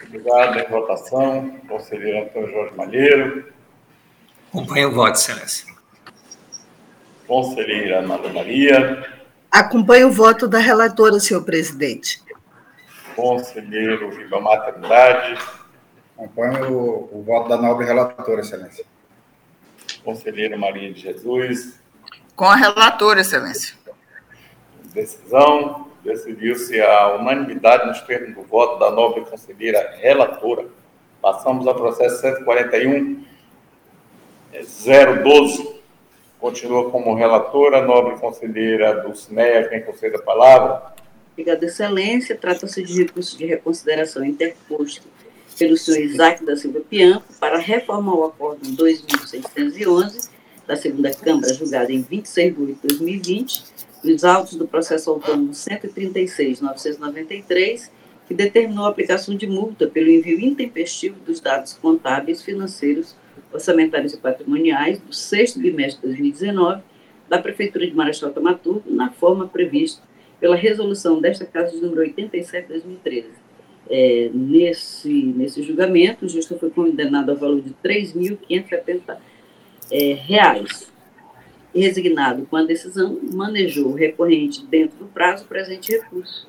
Obrigado. Em votação, conselheiro Antônio Jorge Malheiro.
Acompanho o voto, excelência.
Conselheira Amanda Maria.
Acompanho o voto da relatora, senhor presidente.
Conselheiro Ribamar Trindade.
Acompanho o, o voto da nobre relatora, excelência.
Conselheira Maria de Jesus.
Com a relatora, excelência.
Decisão. Decidiu-se a unanimidade nos termos do voto da nobre conselheira relatora. Passamos ao processo 141 012. Continua como relatora, nobre conselheira Dulcineia, quem concede a palavra.
Obrigada, Excelência. Trata-se de recurso de reconsideração interposto pelo senhor Isaac da Silva Pianco para reformar o Acórdão 2611 da Segunda Câmara, julgado em 26 de 8 de 2020, os autos do processo autônomo 136.993, que determinou a aplicação de multa pelo envio intempestivo dos dados contábeis, financeiros, orçamentários e patrimoniais do sexto bimestre de 2019 da Prefeitura de Marechal Tamaturgo, na forma prevista pela resolução desta Casa de número 87 de 2013. É, nesse, nesse julgamento, o gestor foi condenado ao valor de R$ 3.570 é, reais. E resignado com a decisão, manejou o recorrente dentro do prazo presente recurso.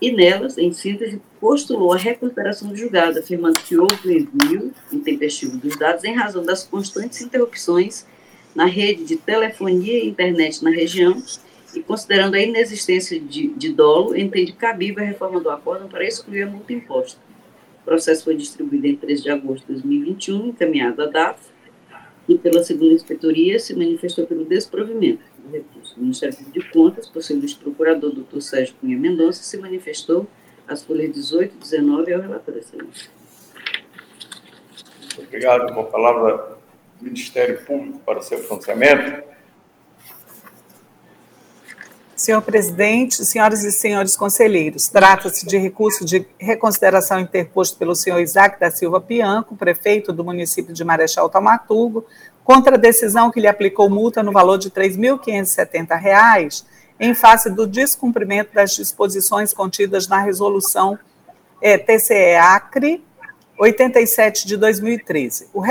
E nelas, em síntese, postulou a recuperação do julgado, afirmando que houve envio intempestivo dos dados em razão das constantes interrupções na rede de telefonia e internet na região e considerando a inexistência de, de dolo, entende cabível a reforma do acordo para excluir a multa imposta. O processo foi distribuído em 13 de agosto de 2021, encaminhado à DAF, e pela segunda inspetoria se manifestou pelo desprovimento do recurso. O Ministério Público de Contas, por seu procurador, doutor Sérgio Cunha Mendonça, se manifestou às folhas 18 e 19 ao relator, excelência.
Obrigado. Com a palavra, Ministério Público para o seu pronunciamento.
Senhor presidente, senhoras e senhores conselheiros, trata-se de recurso de reconsideração interposto pelo senhor Isaac da Silva Pianco, prefeito do município de Marechal Taumaturgo, contra a decisão que lhe aplicou multa no valor de R$ 3.570 em face do descumprimento das disposições contidas na resolução é, TCE-ACRE 87 de 2013. O,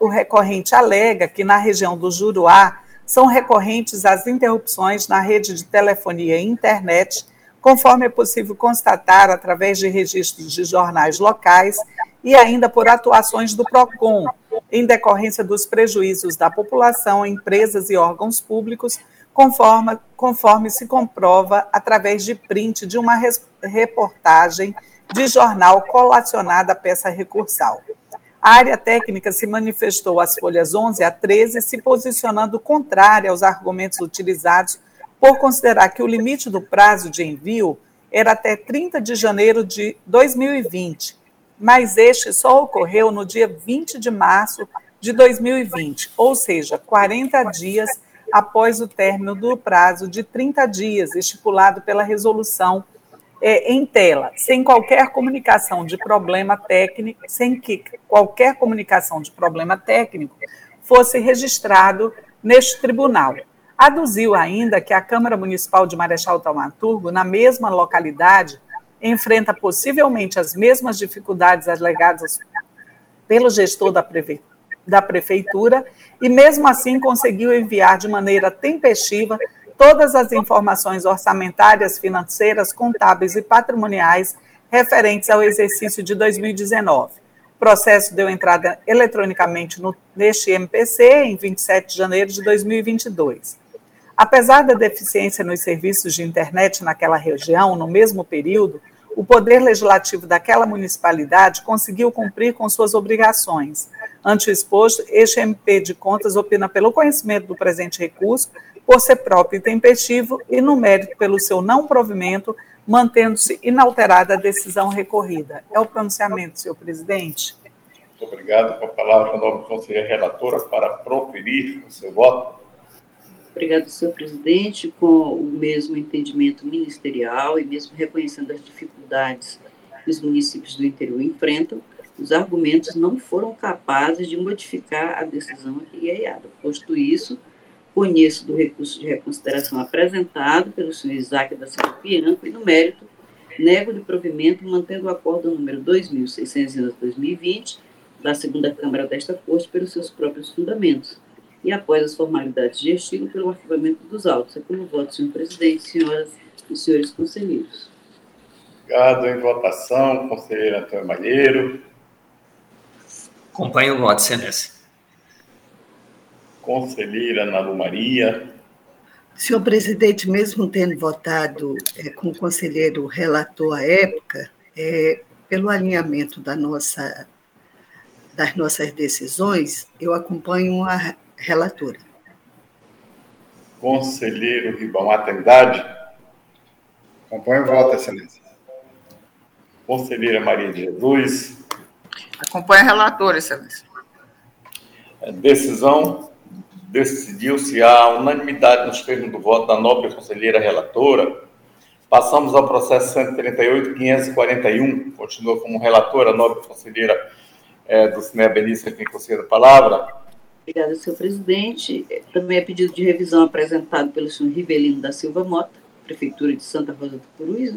o recorrente alega que na região do Juruá são recorrentes as interrupções na rede de telefonia e internet, conforme é possível constatar através de registros de jornais locais e ainda por atuações do PROCON, em decorrência dos prejuízos da população, empresas e órgãos públicos, conforme, conforme se comprova através de print de uma reportagem de jornal colacionada à peça recursal. A área técnica se manifestou às folhas 11 a 13, se posicionando contrária aos argumentos utilizados por considerar que o limite do prazo de envio era até 30 de janeiro de 2020, mas este só ocorreu no dia 20 de março de 2020, ou seja, 40 dias após o término do prazo de 30 dias estipulado pela resolução é, em tela, sem qualquer comunicação de problema técnico, sem que qualquer comunicação de problema técnico fosse registrado neste tribunal. Aduziu ainda que a Câmara Municipal de Marechal Taumaturgo, na mesma localidade, enfrenta possivelmente as mesmas dificuldades alegadas pelo gestor da, prefe... da prefeitura e, mesmo assim, conseguiu enviar de maneira tempestiva todas as informações orçamentárias, financeiras, contábeis e patrimoniais referentes ao exercício de 2019. O processo deu entrada eletronicamente no, neste MPC em 27 de janeiro de 2022. Apesar da deficiência nos serviços de internet naquela região, no mesmo período, o Poder Legislativo daquela municipalidade conseguiu cumprir com suas obrigações. Ante o exposto, este MP de Contas opina pelo conhecimento do presente recurso, por ser próprio e tempestivo, e no mérito pelo seu não provimento, mantendo-se inalterada a decisão recorrida. É o pronunciamento, senhor presidente.
Muito obrigado. Com a palavra, a nova conselheira relatora, para proferir o seu voto.
Obrigado, senhor presidente. Com o mesmo entendimento ministerial e mesmo reconhecendo as dificuldades que os municípios do interior enfrentam, os argumentos não foram capazes de modificar a decisão aqui guiada. Posto isso, conheço do recurso de reconsideração apresentado pelo senhor Isaac da Silva Pianco e, no mérito, nego de provimento mantendo o acordo número 2611-2020 da segunda Câmara desta Corte pelos seus próprios fundamentos e após as formalidades de estilo pelo arquivamento dos autos. É como voto, senhor presidente, senhoras e senhores conselheiros.
Obrigado. Em votação, conselheiro Antônio Malheiro.
Acompanho o voto, Senência.
Conselheira Ana Lu Maria.
Senhor presidente, mesmo tendo votado é, com o conselheiro relator à época, é, pelo alinhamento da nossa, das nossas decisões, eu acompanho a relatora.
Conselheiro Ribamar Trindade.
Acompanho o voto, excelência.
Conselheira Maria de Jesus.
Acompanho a relatora, excelência.
A decisão decidiu-se a unanimidade nos termos do voto da nobre conselheira relatora. Passamos ao processo 138.541. Continua como relatora a nobre conselheira é, do Cinea Benício, quem concede a palavra.
Obrigada, senhor presidente. Também é pedido de revisão apresentado pelo senhor Rivelino da Silva Mota, Prefeitura de Santa Rosa do Purus,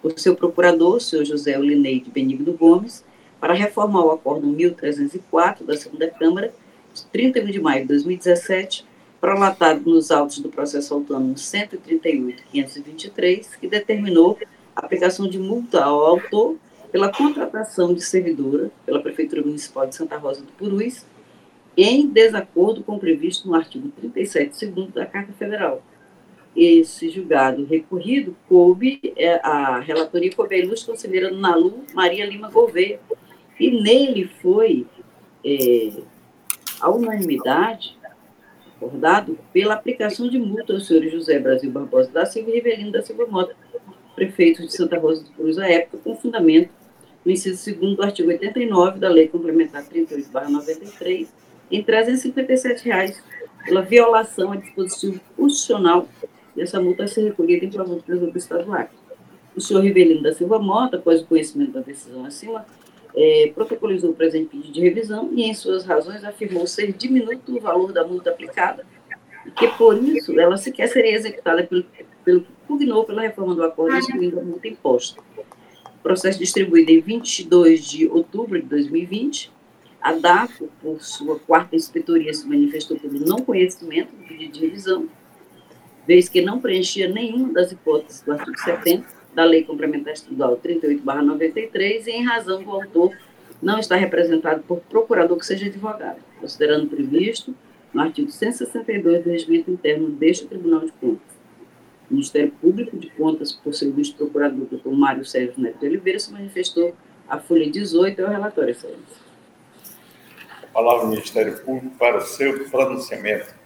o seu procurador, o senhor José Olineide Benigno Gomes, para reformar o acordo 1304 da segunda Câmara, de 31 de maio de 2017, prolatado nos autos do processo autônomo 138.523, que determinou a aplicação de multa ao autor pela contratação de servidora pela Prefeitura Municipal de Santa Rosa do Purus, em desacordo com o previsto no artigo 37, segundo da Carta Federal. Esse julgado recorrido coube é, a relatoria coube a ilustre conselheira Nalu Maria Lima Gouveia, e nele foi é, a unanimidade acordado pela aplicação de multa aos senhores José Brasil Barbosa da Silva e Rivelino da Silva Mota, prefeitos de Santa Rosa do Cruz à época, com fundamento no inciso 2 do artigo 89 da Lei Complementar 38-93, em 357 reais pela violação a dispositivo constitucional dessa multa a ser recolhida em favor do Tesouro Acre. O senhor Rivelino da Silva Mota, após o conhecimento da decisão acima, é, protocolizou o presente pedido de revisão e, em suas razões, afirmou ser diminuto o valor da multa aplicada e que, por isso, ela sequer seria executada pelo, pelo que pugnou pela reforma do acordo, excluindo a multa imposta. O processo distribuído em 22 de outubro de 2020, a DAFO, por sua quarta inspetoria, se manifestou pelo não conhecimento do pedido de revisão, vez que não preenchia nenhuma das hipóteses do artigo 70 da Lei Complementar Estadual 38/93 e em razão do autor não estar representado por procurador que seja advogado, considerando previsto no artigo 162 do Regimento Interno deste Tribunal de Contas. O Ministério Público de Contas, por seu vice-procurador, doutor Mário Sérgio Neto Oliveira, se manifestou a folha 18 é o relatório, excelência
palavra ao Ministério Público para o seu pronunciamento.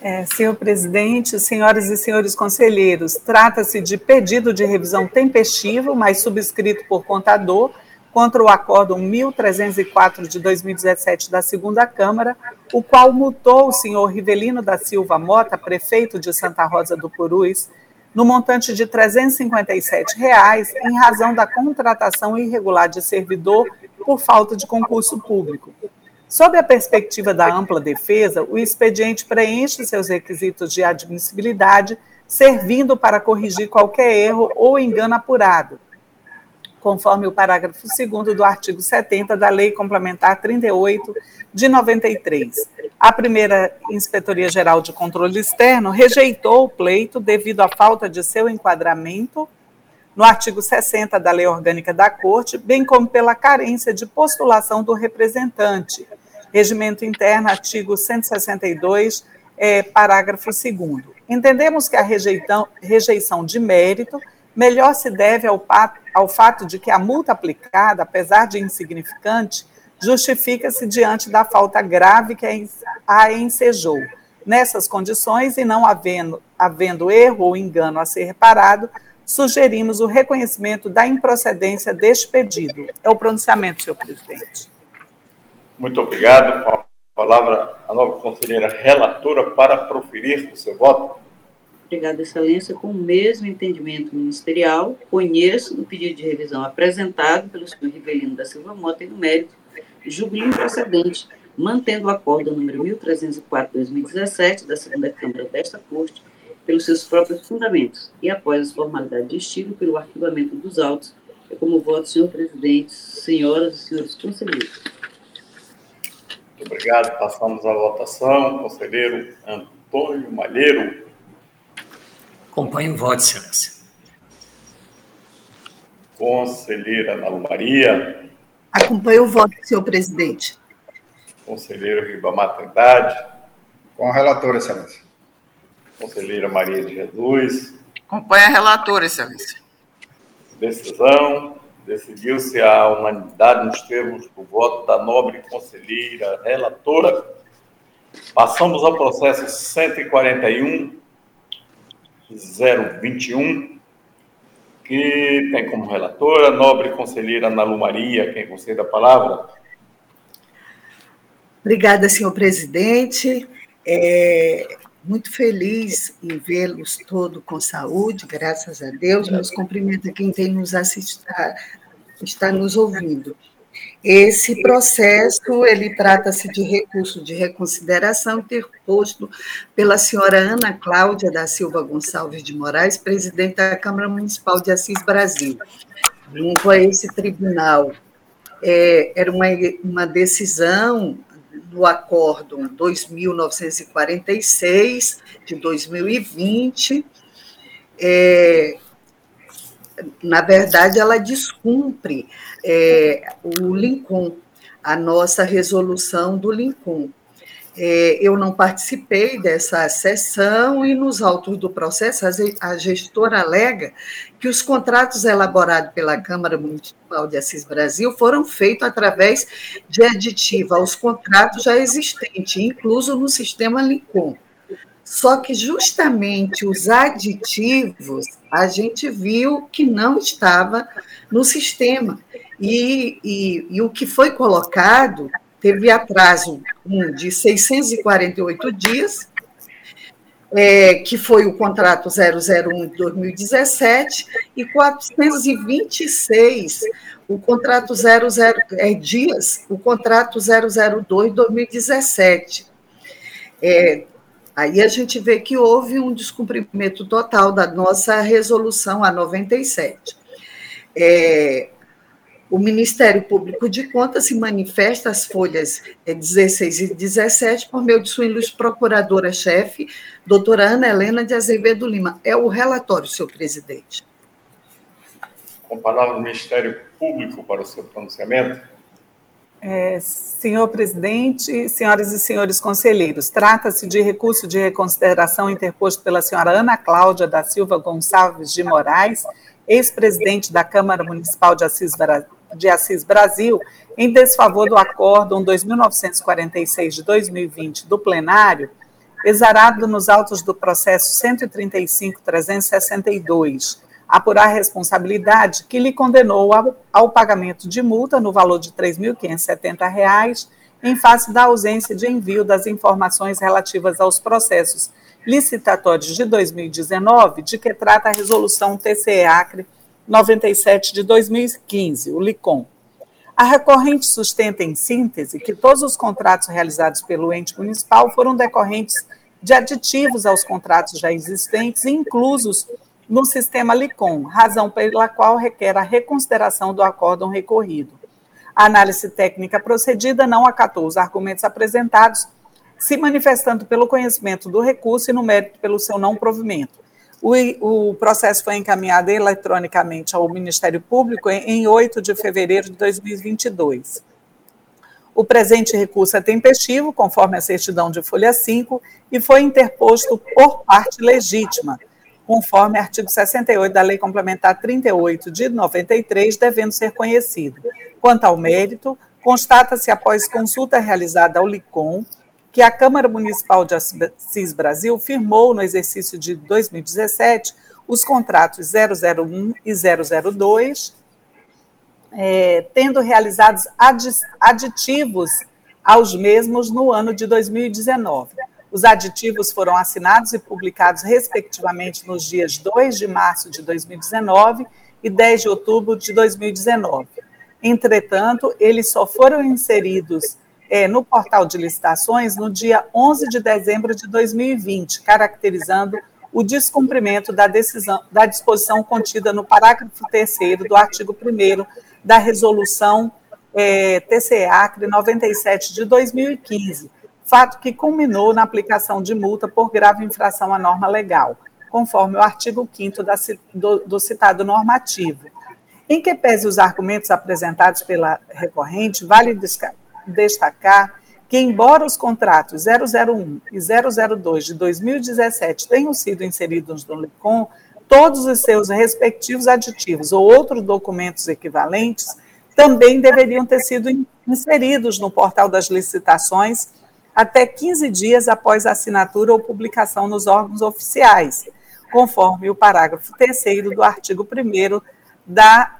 É, senhor presidente, senhoras e senhores conselheiros, trata-se de pedido de revisão tempestivo, mas subscrito por contador, contra o Acórdão 1304 de 2017 da Segunda Câmara, o qual multou o senhor Rivelino da Silva Mota, prefeito de Santa Rosa do Purus, no montante de 357 reais, em razão da contratação irregular de servidor por falta de concurso público. Sob a perspectiva da ampla defesa, o expediente preenche seus requisitos de admissibilidade, servindo para corrigir qualquer erro ou engano apurado, conforme o parágrafo 2 do artigo 70 da Lei Complementar 38 de 93. A primeira Inspetoria Geral de Controle Externo rejeitou o pleito devido à falta de seu enquadramento no artigo 60 da Lei Orgânica da Corte, bem como pela carência de postulação do representante. Regimento interno, artigo 162, é, parágrafo 2. Entendemos que a rejeição, rejeição de mérito melhor se deve ao, ao fato de que a multa aplicada, apesar de insignificante, justifica-se diante da falta grave que a ensejou. Nessas condições, e não havendo, havendo erro ou engano a ser reparado, sugerimos o reconhecimento da improcedência deste pedido. É o pronunciamento, senhor presidente.
Muito obrigado. A palavra, a nova conselheira relatora para proferir o seu voto.
Obrigada, Excelência. Com o mesmo entendimento ministerial, conheço o pedido de revisão apresentado pelo senhor Rivelino da Silva Mota e no mérito, julgo improcedente, mantendo o acordo número 1304-2017 da segunda Câmara desta Corte, pelos seus próprios fundamentos e após as formalidades de estilo pelo arquivamento dos autos, é como voto, senhor presidente, senhoras e senhores conselheiros.
Muito obrigado. Passamos à votação. Conselheiro Antônio Malheiro.
Acompanho o voto, excelência.
Conselheira Ana Maria.
Acompanho o voto, senhor presidente.
Conselheiro Ribamar Trindade.
Com a relatora, excelência.
Conselheira Maria de Jesus.
Acompanha a relatora, excelência.
Decisão. Decidiu-se a unanimidade nos termos do voto da nobre conselheira relatora. Passamos ao processo 141 021, que tem como relatora a nobre conselheira Ana Lu Maria, quem concede a palavra.
Obrigada, senhor presidente. É, muito feliz em vê-los todos com saúde, graças a Deus. Meus cumprimentos a quem tem nos assistido, está nos ouvindo. Esse processo, ele trata-se de recurso de reconsideração interposto pela senhora Ana Cláudia da Silva Gonçalves de Moraes, presidente da Câmara Municipal de Assis Brasil. Junto a esse tribunal, é, era uma, uma decisão do Acórdão 2946 de 2020, é, na verdade, ela descumpre é, o Lincoln, a nossa resolução do Lincoln. É, eu não participei dessa sessão e nos autos do processo a gestora alega que os contratos elaborados pela Câmara Municipal de Assis Brasil foram feitos através de aditiva aos contratos já existentes, incluso no sistema Lincoln. Só que justamente os aditivos a gente viu que não estava no sistema. E, e, e o que foi colocado teve atraso um, de 648 dias, é, que foi o contrato 001 de 2017, e 426 o contrato 00 é, dias, o contrato 002 de 2017. É, Aí a gente vê que houve um descumprimento total da nossa resolução a 97. É, o Ministério Público de Contas se manifesta as folhas 16 e 17 por meio de sua ilustre procuradora-chefe, doutora Ana Helena de Azevedo Lima. É o relatório, senhor presidente.
Com palavra do Ministério Público para o seu pronunciamento.
É, senhor presidente, senhoras e senhores conselheiros, trata-se de recurso de reconsideração interposto pela senhora Ana Cláudia da Silva Gonçalves de Moraes, ex-presidente da Câmara Municipal de Assis, de Assis Brasil, em desfavor do Acórdão 2946 de 2020 do plenário, exarado nos autos do processo 135.362, apurar responsabilidade que lhe condenou ao, ao pagamento de multa no valor de R$ 3.570 em face da ausência de envio das informações relativas aos processos licitatórios de 2019, de que trata a resolução TCE Acre 97 de 2015, o LICOM. A recorrente sustenta, em síntese, que todos os contratos realizados pelo ente municipal foram decorrentes de aditivos aos contratos já existentes, inclusos no sistema LICOM, razão pela qual requer a reconsideração do acórdão recorrido. A análise técnica procedida não acatou os argumentos apresentados, se manifestando pelo conhecimento do recurso e no mérito pelo seu não provimento. O, o processo foi encaminhado eletronicamente ao Ministério Público em, em 8 de fevereiro de 2022. O presente recurso é tempestivo, conforme a certidão de folha 5, e foi interposto por parte legítima, conforme artigo 68 da Lei Complementar 38 de 93, devendo ser conhecido. Quanto ao mérito, constata-se após consulta realizada ao LICOM que a Câmara Municipal de Assis Brasil firmou no exercício de 2017 os contratos 001 e 002, é, tendo realizados aditivos aos mesmos no ano de 2019. Os aditivos foram assinados e publicados, respectivamente, nos dias 2 de março de 2019 e 10 de outubro de 2019. Entretanto, eles só foram inseridos é, no portal de licitações no dia 11 de dezembro de 2020, caracterizando o descumprimento da, decisão, da disposição contida no parágrafo 3 do artigo 1 da resolução é, TCE-ACRE 97 de 2015, fato que culminou na aplicação de multa por grave infração à norma legal, conforme o artigo 5 do, do citado normativo. Em que pese os argumentos apresentados pela recorrente, vale destacar que, embora os contratos 001 e 002 de 2017 tenham sido inseridos no LICOM, todos os seus respectivos aditivos ou outros documentos equivalentes também deveriam ter sido inseridos no portal das licitações até 15 dias após a assinatura ou publicação nos órgãos oficiais, conforme o parágrafo 3 do artigo 1 da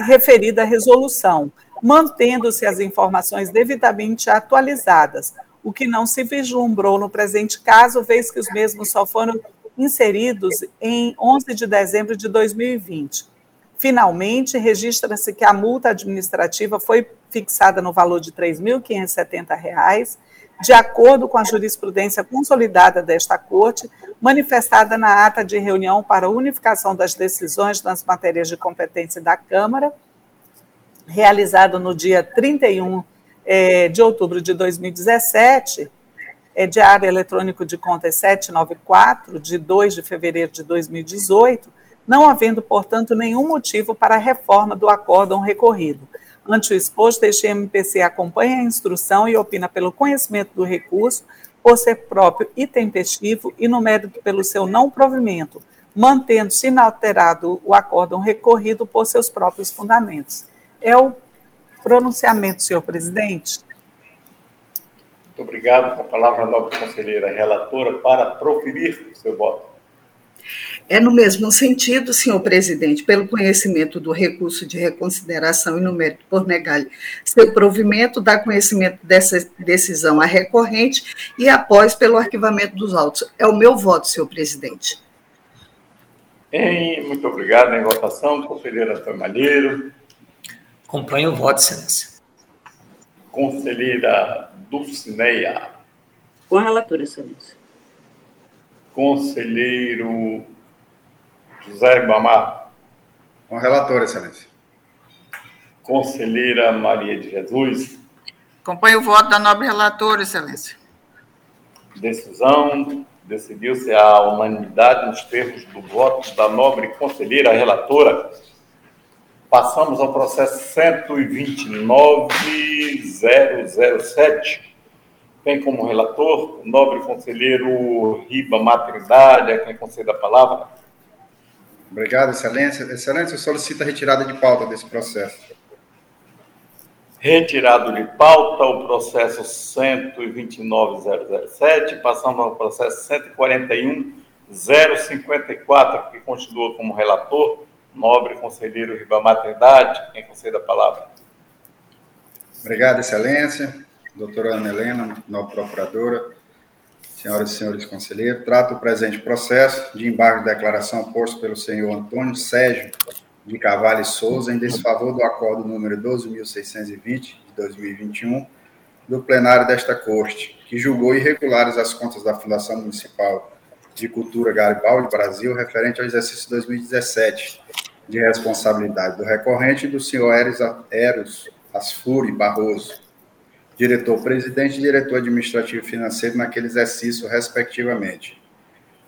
referida resolução, mantendo-se as informações devidamente atualizadas, o que não se vislumbrou no presente caso, vez que os mesmos só foram inseridos em 11 de dezembro de 2020. Finalmente, registra-se que a multa administrativa foi fixada no valor de R$ 3.570, de acordo com a jurisprudência consolidada desta Corte, manifestada na ata de reunião para unificação das decisões nas matérias de competência da Câmara, realizado no dia 31 é, de outubro de 2017, é, Diário Eletrônico de Contas 794, de 2 de fevereiro de 2018, não havendo, portanto, nenhum motivo para a reforma do acórdão recorrido. Ante o exposto, este MPC acompanha a instrução e opina pelo conhecimento do recurso, por ser próprio e tempestivo, e no mérito pelo seu não provimento, mantendo-se inalterado o acórdão recorrido por seus próprios fundamentos é o pronunciamento, senhor presidente.
Muito obrigado. A palavra, a nova conselheira relatora, para proferir o seu voto.
É no mesmo sentido, senhor presidente, pelo conhecimento do recurso de reconsideração e no mérito por negar seu provimento, dá conhecimento dessa decisão à recorrente e após pelo arquivamento dos autos. É o meu voto, senhor presidente.
Em, muito obrigado. Em votação, conselheira Antônio Malheiro.
Acompanhe o voto, excelência.
Conselheira Dulcineia.
Com a relatora, excelência.
Conselheiro José Bamar.
Com a relatora, excelência.
Conselheira Maria de Jesus.
Acompanhe o voto da nobre relatora, excelência.
Decisão. Decidiu-se a unanimidade nos termos do voto da nobre conselheira relatora Passamos ao processo 129007. Tem como relator o nobre conselheiro Riba Maternidade, a quem concede a palavra.
Obrigado, Excelência. Excelência, eu solicito a retirada de pauta desse processo.
Retirado de pauta o processo 129007. Passamos ao processo 141054, que continua como relator nobre conselheiro Ribamar Trindade, quem concede a palavra.
Obrigado, Excelência. Doutora Ana Helena, nobre procuradora, senhoras e senhores conselheiros, trato o presente processo de embargo de declaração posto pelo senhor Antônio Sérgio de Carvalho e Souza em desfavor do acordo número 12.620 de 2021 do plenário desta Corte, que julgou irregulares as contas da Fundação Municipal de Cultura Garibaldi Brasil referente ao exercício 2017 de responsabilidade do recorrente do senhor Eros Asfuri Barroso, diretor-presidente e diretor administrativo financeiro naquele exercício, respectivamente.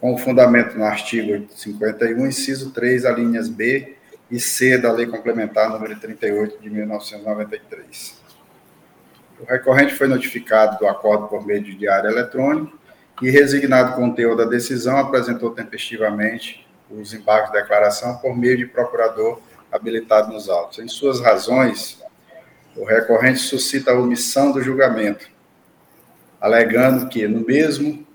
com fundamento no artigo 51, inciso 3, alíneas B e C da Lei Complementar número 38 de 1993. O recorrente foi notificado do acordo por meio de diário eletrônico e, resignado com o teor da decisão, apresentou tempestivamente os embargos de declaração por meio de procurador habilitado nos autos. Em suas razões, o recorrente suscita a omissão do julgamento, alegando que, no mesmo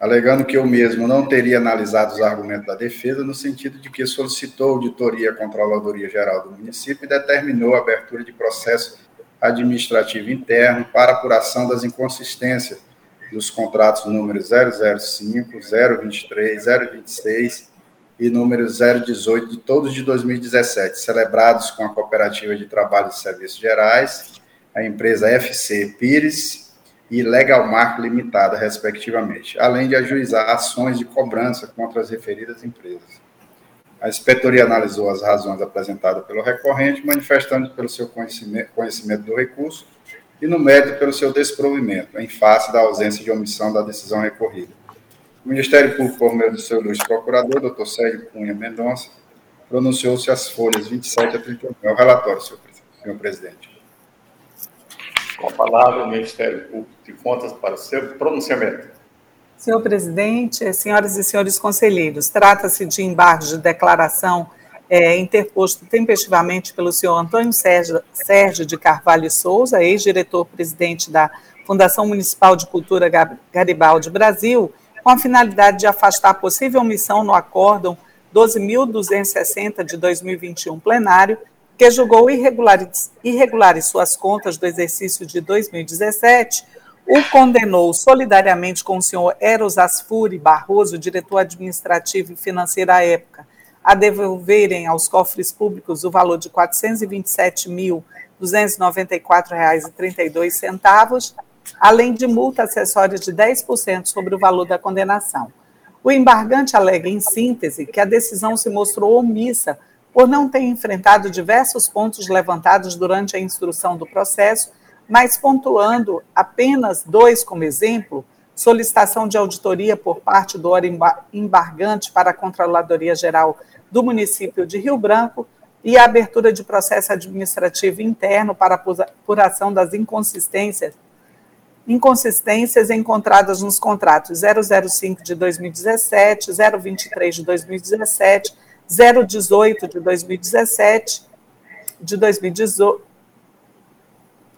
alegando que eu mesmo não teria analisado os argumentos da defesa, no sentido de que solicitou auditoria à Controladoria Geral do município e determinou a abertura de processo administrativo interno para apuração das inconsistências dos contratos número 005, 023, 026 e número 018 de todos de 2017, celebrados com a Cooperativa de Trabalho e Serviços Gerais, a empresa FC Pires e Legal Mark Limitada, respectivamente, além de ajuizar ações de cobrança contra as referidas empresas. A inspetoria analisou as razões apresentadas pelo recorrente, manifestando pelo seu conhecimento, conhecimento do recurso e, no mérito, pelo seu desprovimento, em face da ausência de omissão da decisão recorrida. O Ministério Público, por meio do seu ilustre procurador, doutor Sérgio Cunha Mendonça, pronunciou-se as folhas 27 a 31. É o relatório, senhor presidente.
Com a palavra, o Ministério Público de Contas para o seu pronunciamento.
Senhor presidente, senhoras e senhores conselheiros, trata-se de embargo de declaração é, interposto tempestivamente pelo senhor Antônio Sérgio, Sérgio de Carvalho Souza, ex-diretor-presidente da Fundação Municipal de Cultura Garibaldi Brasil, com a finalidade de afastar possível omissão no acórdão 12.260 de 2021 plenário, que julgou irregulares, irregulares suas contas do exercício de 2017, o condenou solidariamente com o senhor Eros Asfuri Barroso, diretor administrativo e financeiro à época, a devolverem aos cofres públicos o valor de R$ 427.294,32, além de multa acessória de 10% sobre o valor da condenação. O embargante alega, em síntese, que a decisão se mostrou omissa por não ter enfrentado diversos pontos levantados durante a instrução do processo, mas pontuando apenas dois como exemplo, solicitação de auditoria por parte do embargante para a Controladoria Geral do município de Rio Branco e a abertura de processo administrativo interno para apuração das inconsistências inconsistências encontradas nos contratos 005 de 2017, 023 de 2017, 018 de 2017, de 2018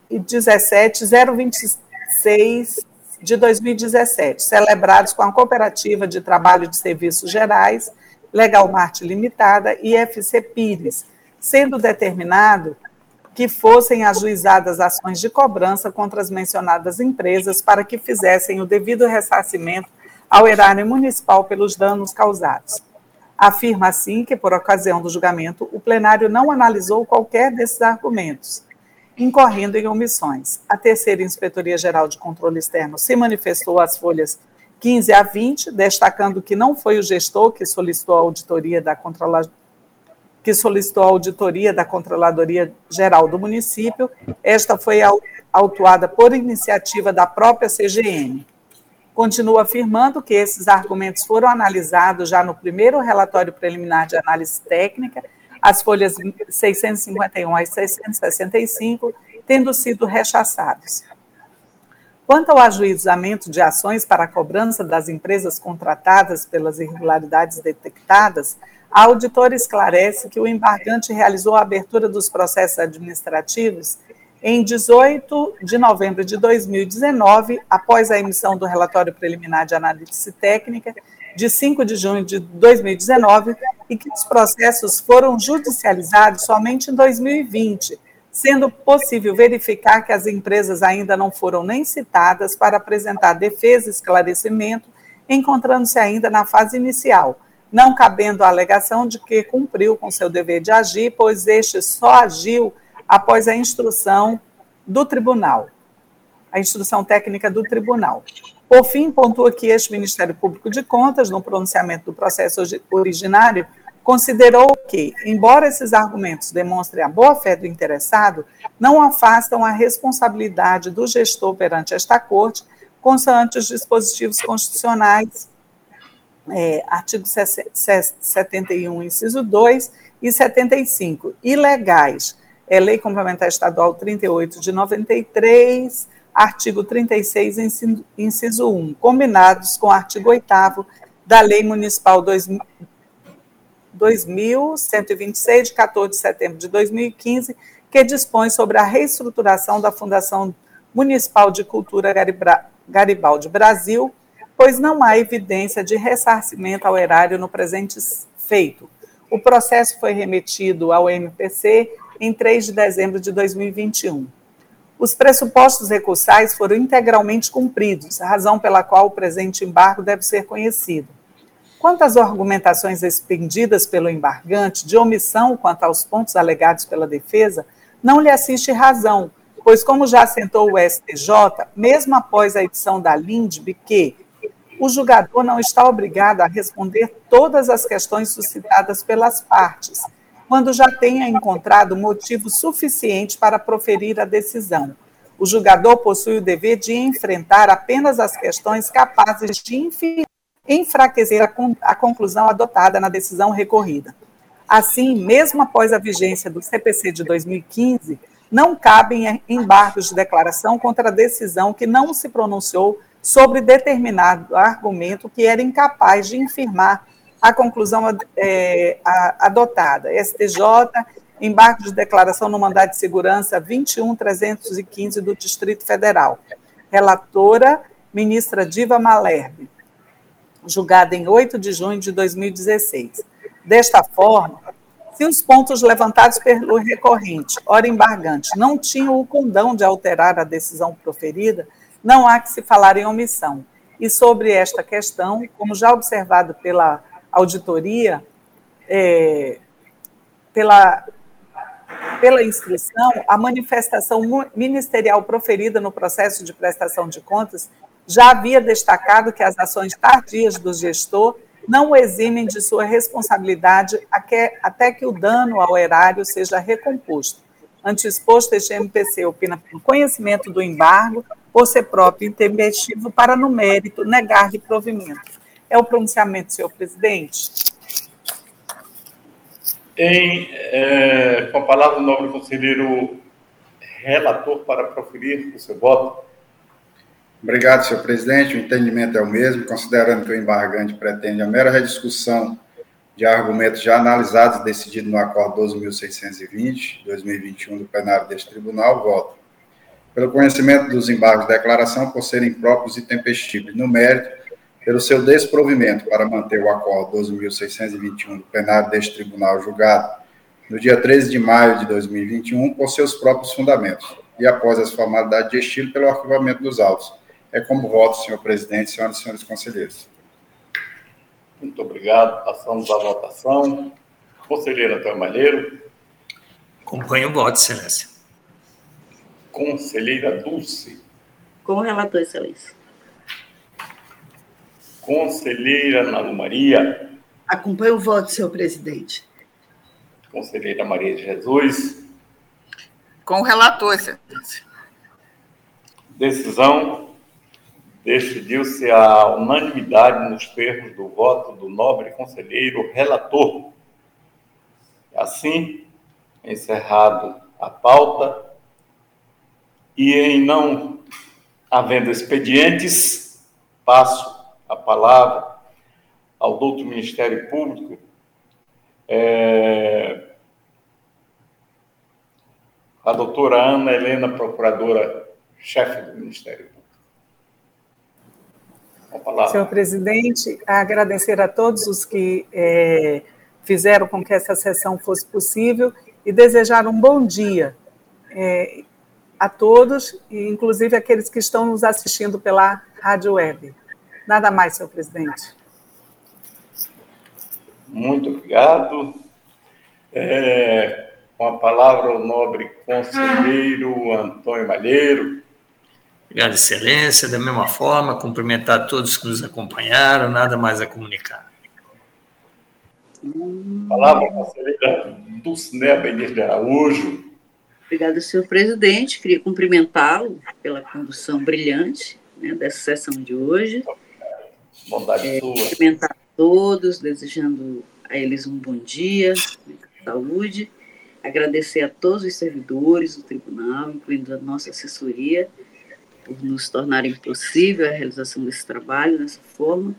e 17, 026 de 2017, celebrados com a Cooperativa de Trabalho de Serviços Gerais, Legal Marte Limitada e FC Pires, sendo determinado que fossem ajuizadas ações de cobrança contra as mencionadas empresas para que fizessem o devido ressarcimento ao erário municipal pelos danos causados. Afirma assim que, por ocasião do julgamento, o plenário não analisou qualquer desses argumentos, incorrendo em omissões. A terceira Inspetoria Geral de Controle Externo se manifestou às folhas 15 a 20, destacando que não foi o gestor que solicitou a auditoria da que solicitou a auditoria da Controladoria Geral do município. Esta foi autuada por iniciativa da própria CGN continua afirmando que esses argumentos foram analisados já no primeiro relatório preliminar de análise técnica, as folhas 651 a 665, tendo sido rechaçados. Quanto ao ajuizamento de ações para a cobrança das empresas contratadas pelas irregularidades detectadas, a auditora esclarece que o embargante realizou a abertura dos processos administrativos em 18 de novembro de 2019, após a emissão do relatório preliminar de análise técnica, de 5 de junho de 2019, e que os processos foram judicializados somente em 2020, sendo possível verificar que as empresas ainda não foram nem citadas para apresentar defesa e esclarecimento, encontrando-se ainda na fase inicial, não cabendo a alegação de que cumpriu com seu dever de agir, pois este só agiu após a instrução do tribunal, a instrução técnica do tribunal. Por fim, pontua que este Ministério Público de Contas, no pronunciamento do processo originário, considerou que, embora esses argumentos demonstrem a boa-fé do interessado, não afastam a responsabilidade do gestor perante esta Corte, consoante os dispositivos constitucionais é, artigo 71, inciso 2 e 75, ilegais. É Lei Complementar Estadual 38 de 93, artigo 36, inciso 1, combinados com o artigo 8 da Lei Municipal 2126, de 14 de setembro de 2015, que dispõe sobre a reestruturação da Fundação Municipal de Cultura Garibaldi Brasil, pois não há evidência de ressarcimento ao erário no presente feito. O processo foi remetido ao MPC em 3 de dezembro de 2021. Os pressupostos recursais foram integralmente cumpridos, razão pela qual o presente embargo deve ser conhecido. Quanto às argumentações expendidas pelo embargante de omissão quanto aos pontos alegados pela defesa, não lhe assiste razão, pois, como já assentou o STJ, mesmo após a edição da LINDB, que o julgador não está obrigado a responder todas as questões suscitadas pelas partes, quando já tenha encontrado motivo suficiente para proferir a decisão. O julgador possui o dever de enfrentar apenas as questões capazes de enfraquecer a, conclusão adotada na decisão recorrida. Assim, mesmo após a vigência do CPC de 2015, não cabem embargos de declaração contra a decisão que não se pronunciou sobre determinado argumento que era incapaz de infirmar a conclusão é, a, adotada. STJ, embargo de declaração no mandado de segurança 21315 do Distrito Federal. Relatora, ministra Diva Malherbe, julgada em 8 de junho de 2016. Desta forma, se os pontos levantados pelo recorrente, ora embargante, não tinham o condão de alterar a decisão proferida, não há que se falar em omissão. E sobre esta questão, como já observado pela auditoria, é, pela, pela a manifestação ministerial proferida no processo de prestação de contas já havia destacado que as ações tardias do gestor não o eximem de sua responsabilidade até que o dano ao erário seja recomposto. Ante exposto, este MPC opina pelo conhecimento do embargo por ser próprio intempestivo para, no mérito, negar-lhe provimento. É o pronunciamento, senhor presidente?
Em, é, com a palavra, o nobre conselheiro relator para proferir o seu voto.
Obrigado, senhor presidente. O entendimento é o mesmo, considerando que o embargante pretende a mera rediscussão de argumentos já analisados e decididos no acordo 12.620, 2021, do plenário deste tribunal, voto. Pelo conhecimento dos embargos de declaração por serem próprios e tempestivos, no mérito, pelo seu desprovimento para manter o acordo 12.621 do plenário deste tribunal julgado no dia 13 de maio de 2021 por seus próprios fundamentos e após as formalidades de estilo pelo arquivamento dos autos. É como voto, senhor presidente, senhoras e senhores conselheiros.
Muito obrigado. Passamos à votação. Conselheiro Antônio Malheiro.
Acompanho o voto, excelência.
Conselheira Dulce.
Com o relator, excelência.
Conselheira Ana Maria.
Acompanho o voto, senhor presidente.
Conselheira Maria de Jesus.
Com o relator, excelência.
Decisão. Decidiu-se a unanimidade nos termos do voto do nobre conselheiro relator. Assim, encerrado a pauta, e em não havendo expedientes, passo a palavra ao doutor Ministério Público, é, a doutora Ana Helena, procuradora-chefe do Ministério
Público. Senhor presidente, agradecer a todos os que é, fizeram com que essa sessão fosse possível e desejar um bom dia. É, a todos, inclusive aqueles que estão nos assistindo pela rádio web. Nada mais, senhor presidente.
Muito obrigado. É, com a palavra o nobre conselheiro Antônio Malheiro.
Obrigado, Excelência. Da mesma forma, cumprimentar todos que nos acompanharam, nada mais a comunicar.
Palavra conselheira Dulcinea Benir de Araújo.
Obrigada, senhor presidente. Queria cumprimentá-lo pela condução brilhante né, dessa sessão de hoje.
Bondade
é,
sua.
Cumprimentar todos, desejando a eles um bom dia, saúde. Agradecer a todos os servidores do tribunal, incluindo a nossa assessoria, por nos tornarem possível a realização desse trabalho dessa forma.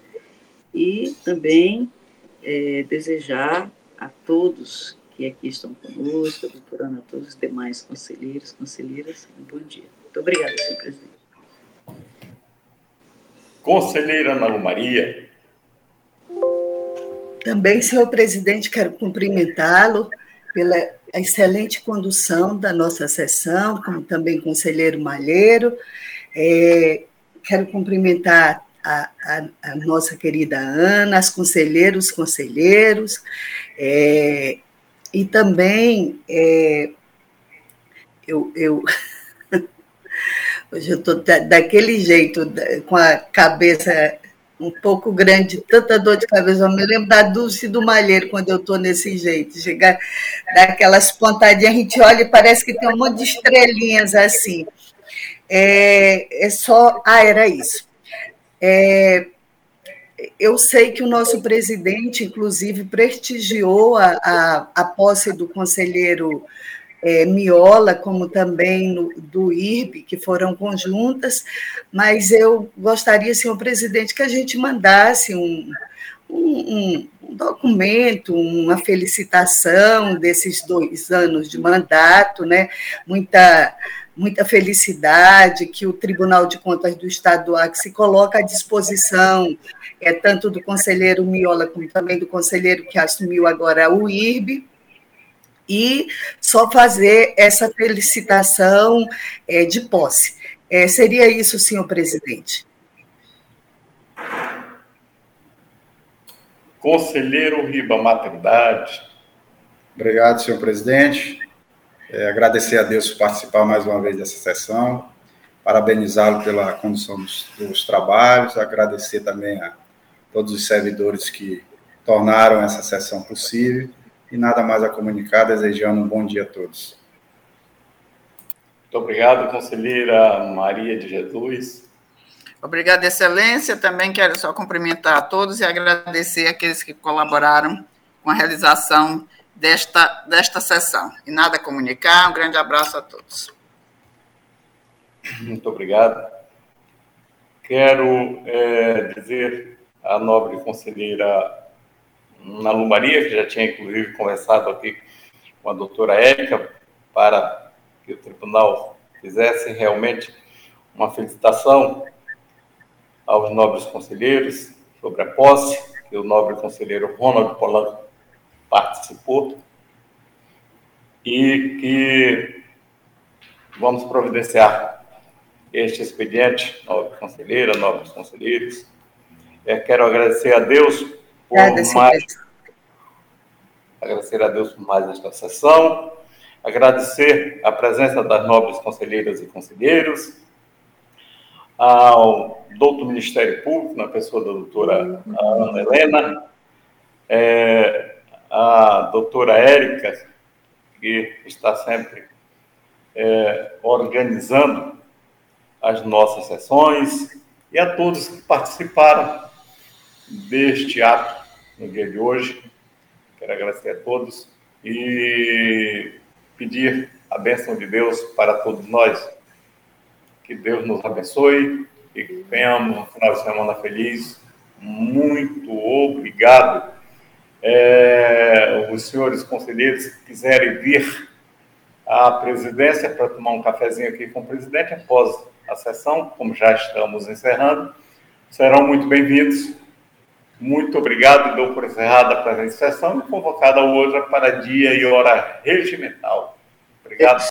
E também é, desejar a todos que aqui estão conosco, a doutora Ana, a todos os demais conselheiros, conselheiras, um bom dia. Muito obrigada, senhor presidente.
Conselheira Ana Maria.
Também, senhor presidente, quero cumprimentá-lo pela excelente condução da nossa sessão, como também conselheiro Malheiro. É, quero cumprimentar a, a, a, nossa querida Ana, as conselheiros, conselheiros, é, e também é, eu, eu <laughs> hoje eu estou daquele jeito, com a cabeça um pouco grande, tanta dor de cabeça. Eu me lembro da Dulce do Malheiro quando eu estou nesse jeito. Chegar daquelas pontadinhas, a gente olha e parece que tem um monte de estrelinhas assim. É, é só. Ah, era isso. É, eu sei que o nosso presidente, inclusive, prestigiou a, a, a posse do conselheiro é, Miola, como também no, do IRB, que foram conjuntas, mas eu gostaria, senhor presidente, que a gente mandasse um, um, um documento, uma felicitação desses dois anos de mandato, né? muita muita felicidade que o Tribunal de Contas do Estado do Acre se coloca à disposição, é, tanto do conselheiro Miola como também do conselheiro que assumiu agora o IRB, e só fazer essa felicitação é, de posse. É, seria isso, senhor presidente.
Conselheiro Riba Maternidade.
Obrigado, senhor presidente. É, agradecer a Deus por participar mais uma vez dessa sessão, parabenizá-lo pela condução dos, dos, trabalhos, agradecer também a todos os servidores que tornaram essa sessão possível e nada mais a comunicar, desejando um bom dia a todos.
Muito obrigado, conselheira Maria de Jesus.
Obrigada, Excelência. Também quero só cumprimentar a todos e agradecer aqueles que colaboraram com a realização desta, desta sessão. E nada a comunicar, um grande abraço a todos.
Muito obrigado. Quero é, dizer à nobre conselheira na Lumaria, que já tinha inclusive conversado aqui com a doutora Érica, para que o tribunal fizesse realmente uma felicitação aos nobres conselheiros sobre a posse, que o nobre conselheiro Ronald Polanco participou e que vamos providenciar este expediente, nobre conselheira, nobres conselheiros. É, quero agradecer a Deus por mais... Agradecer a Deus por mais esta sessão, agradecer a presença das nobres conselheiras e conselheiros, ao doutor Ministério Público, na pessoa da doutora Ana Helena, é, a doutora Érica, que está sempre é, organizando as nossas sessões, e a todos que participaram deste ato no dia de hoje. Quero agradecer a todos e pedir a bênção de Deus para todos nós. Que Deus nos abençoe e que tenhamos um final de semana feliz. Muito obrigado é, os senhores conselheiros que quiserem vir à presidência para tomar um cafezinho aqui com o presidente após a sessão, como já estamos encerrando, serão muito bem-vindos. Muito obrigado, dou por encerrada a presente sessão e convocada outra para dia e hora regimental. Obrigado.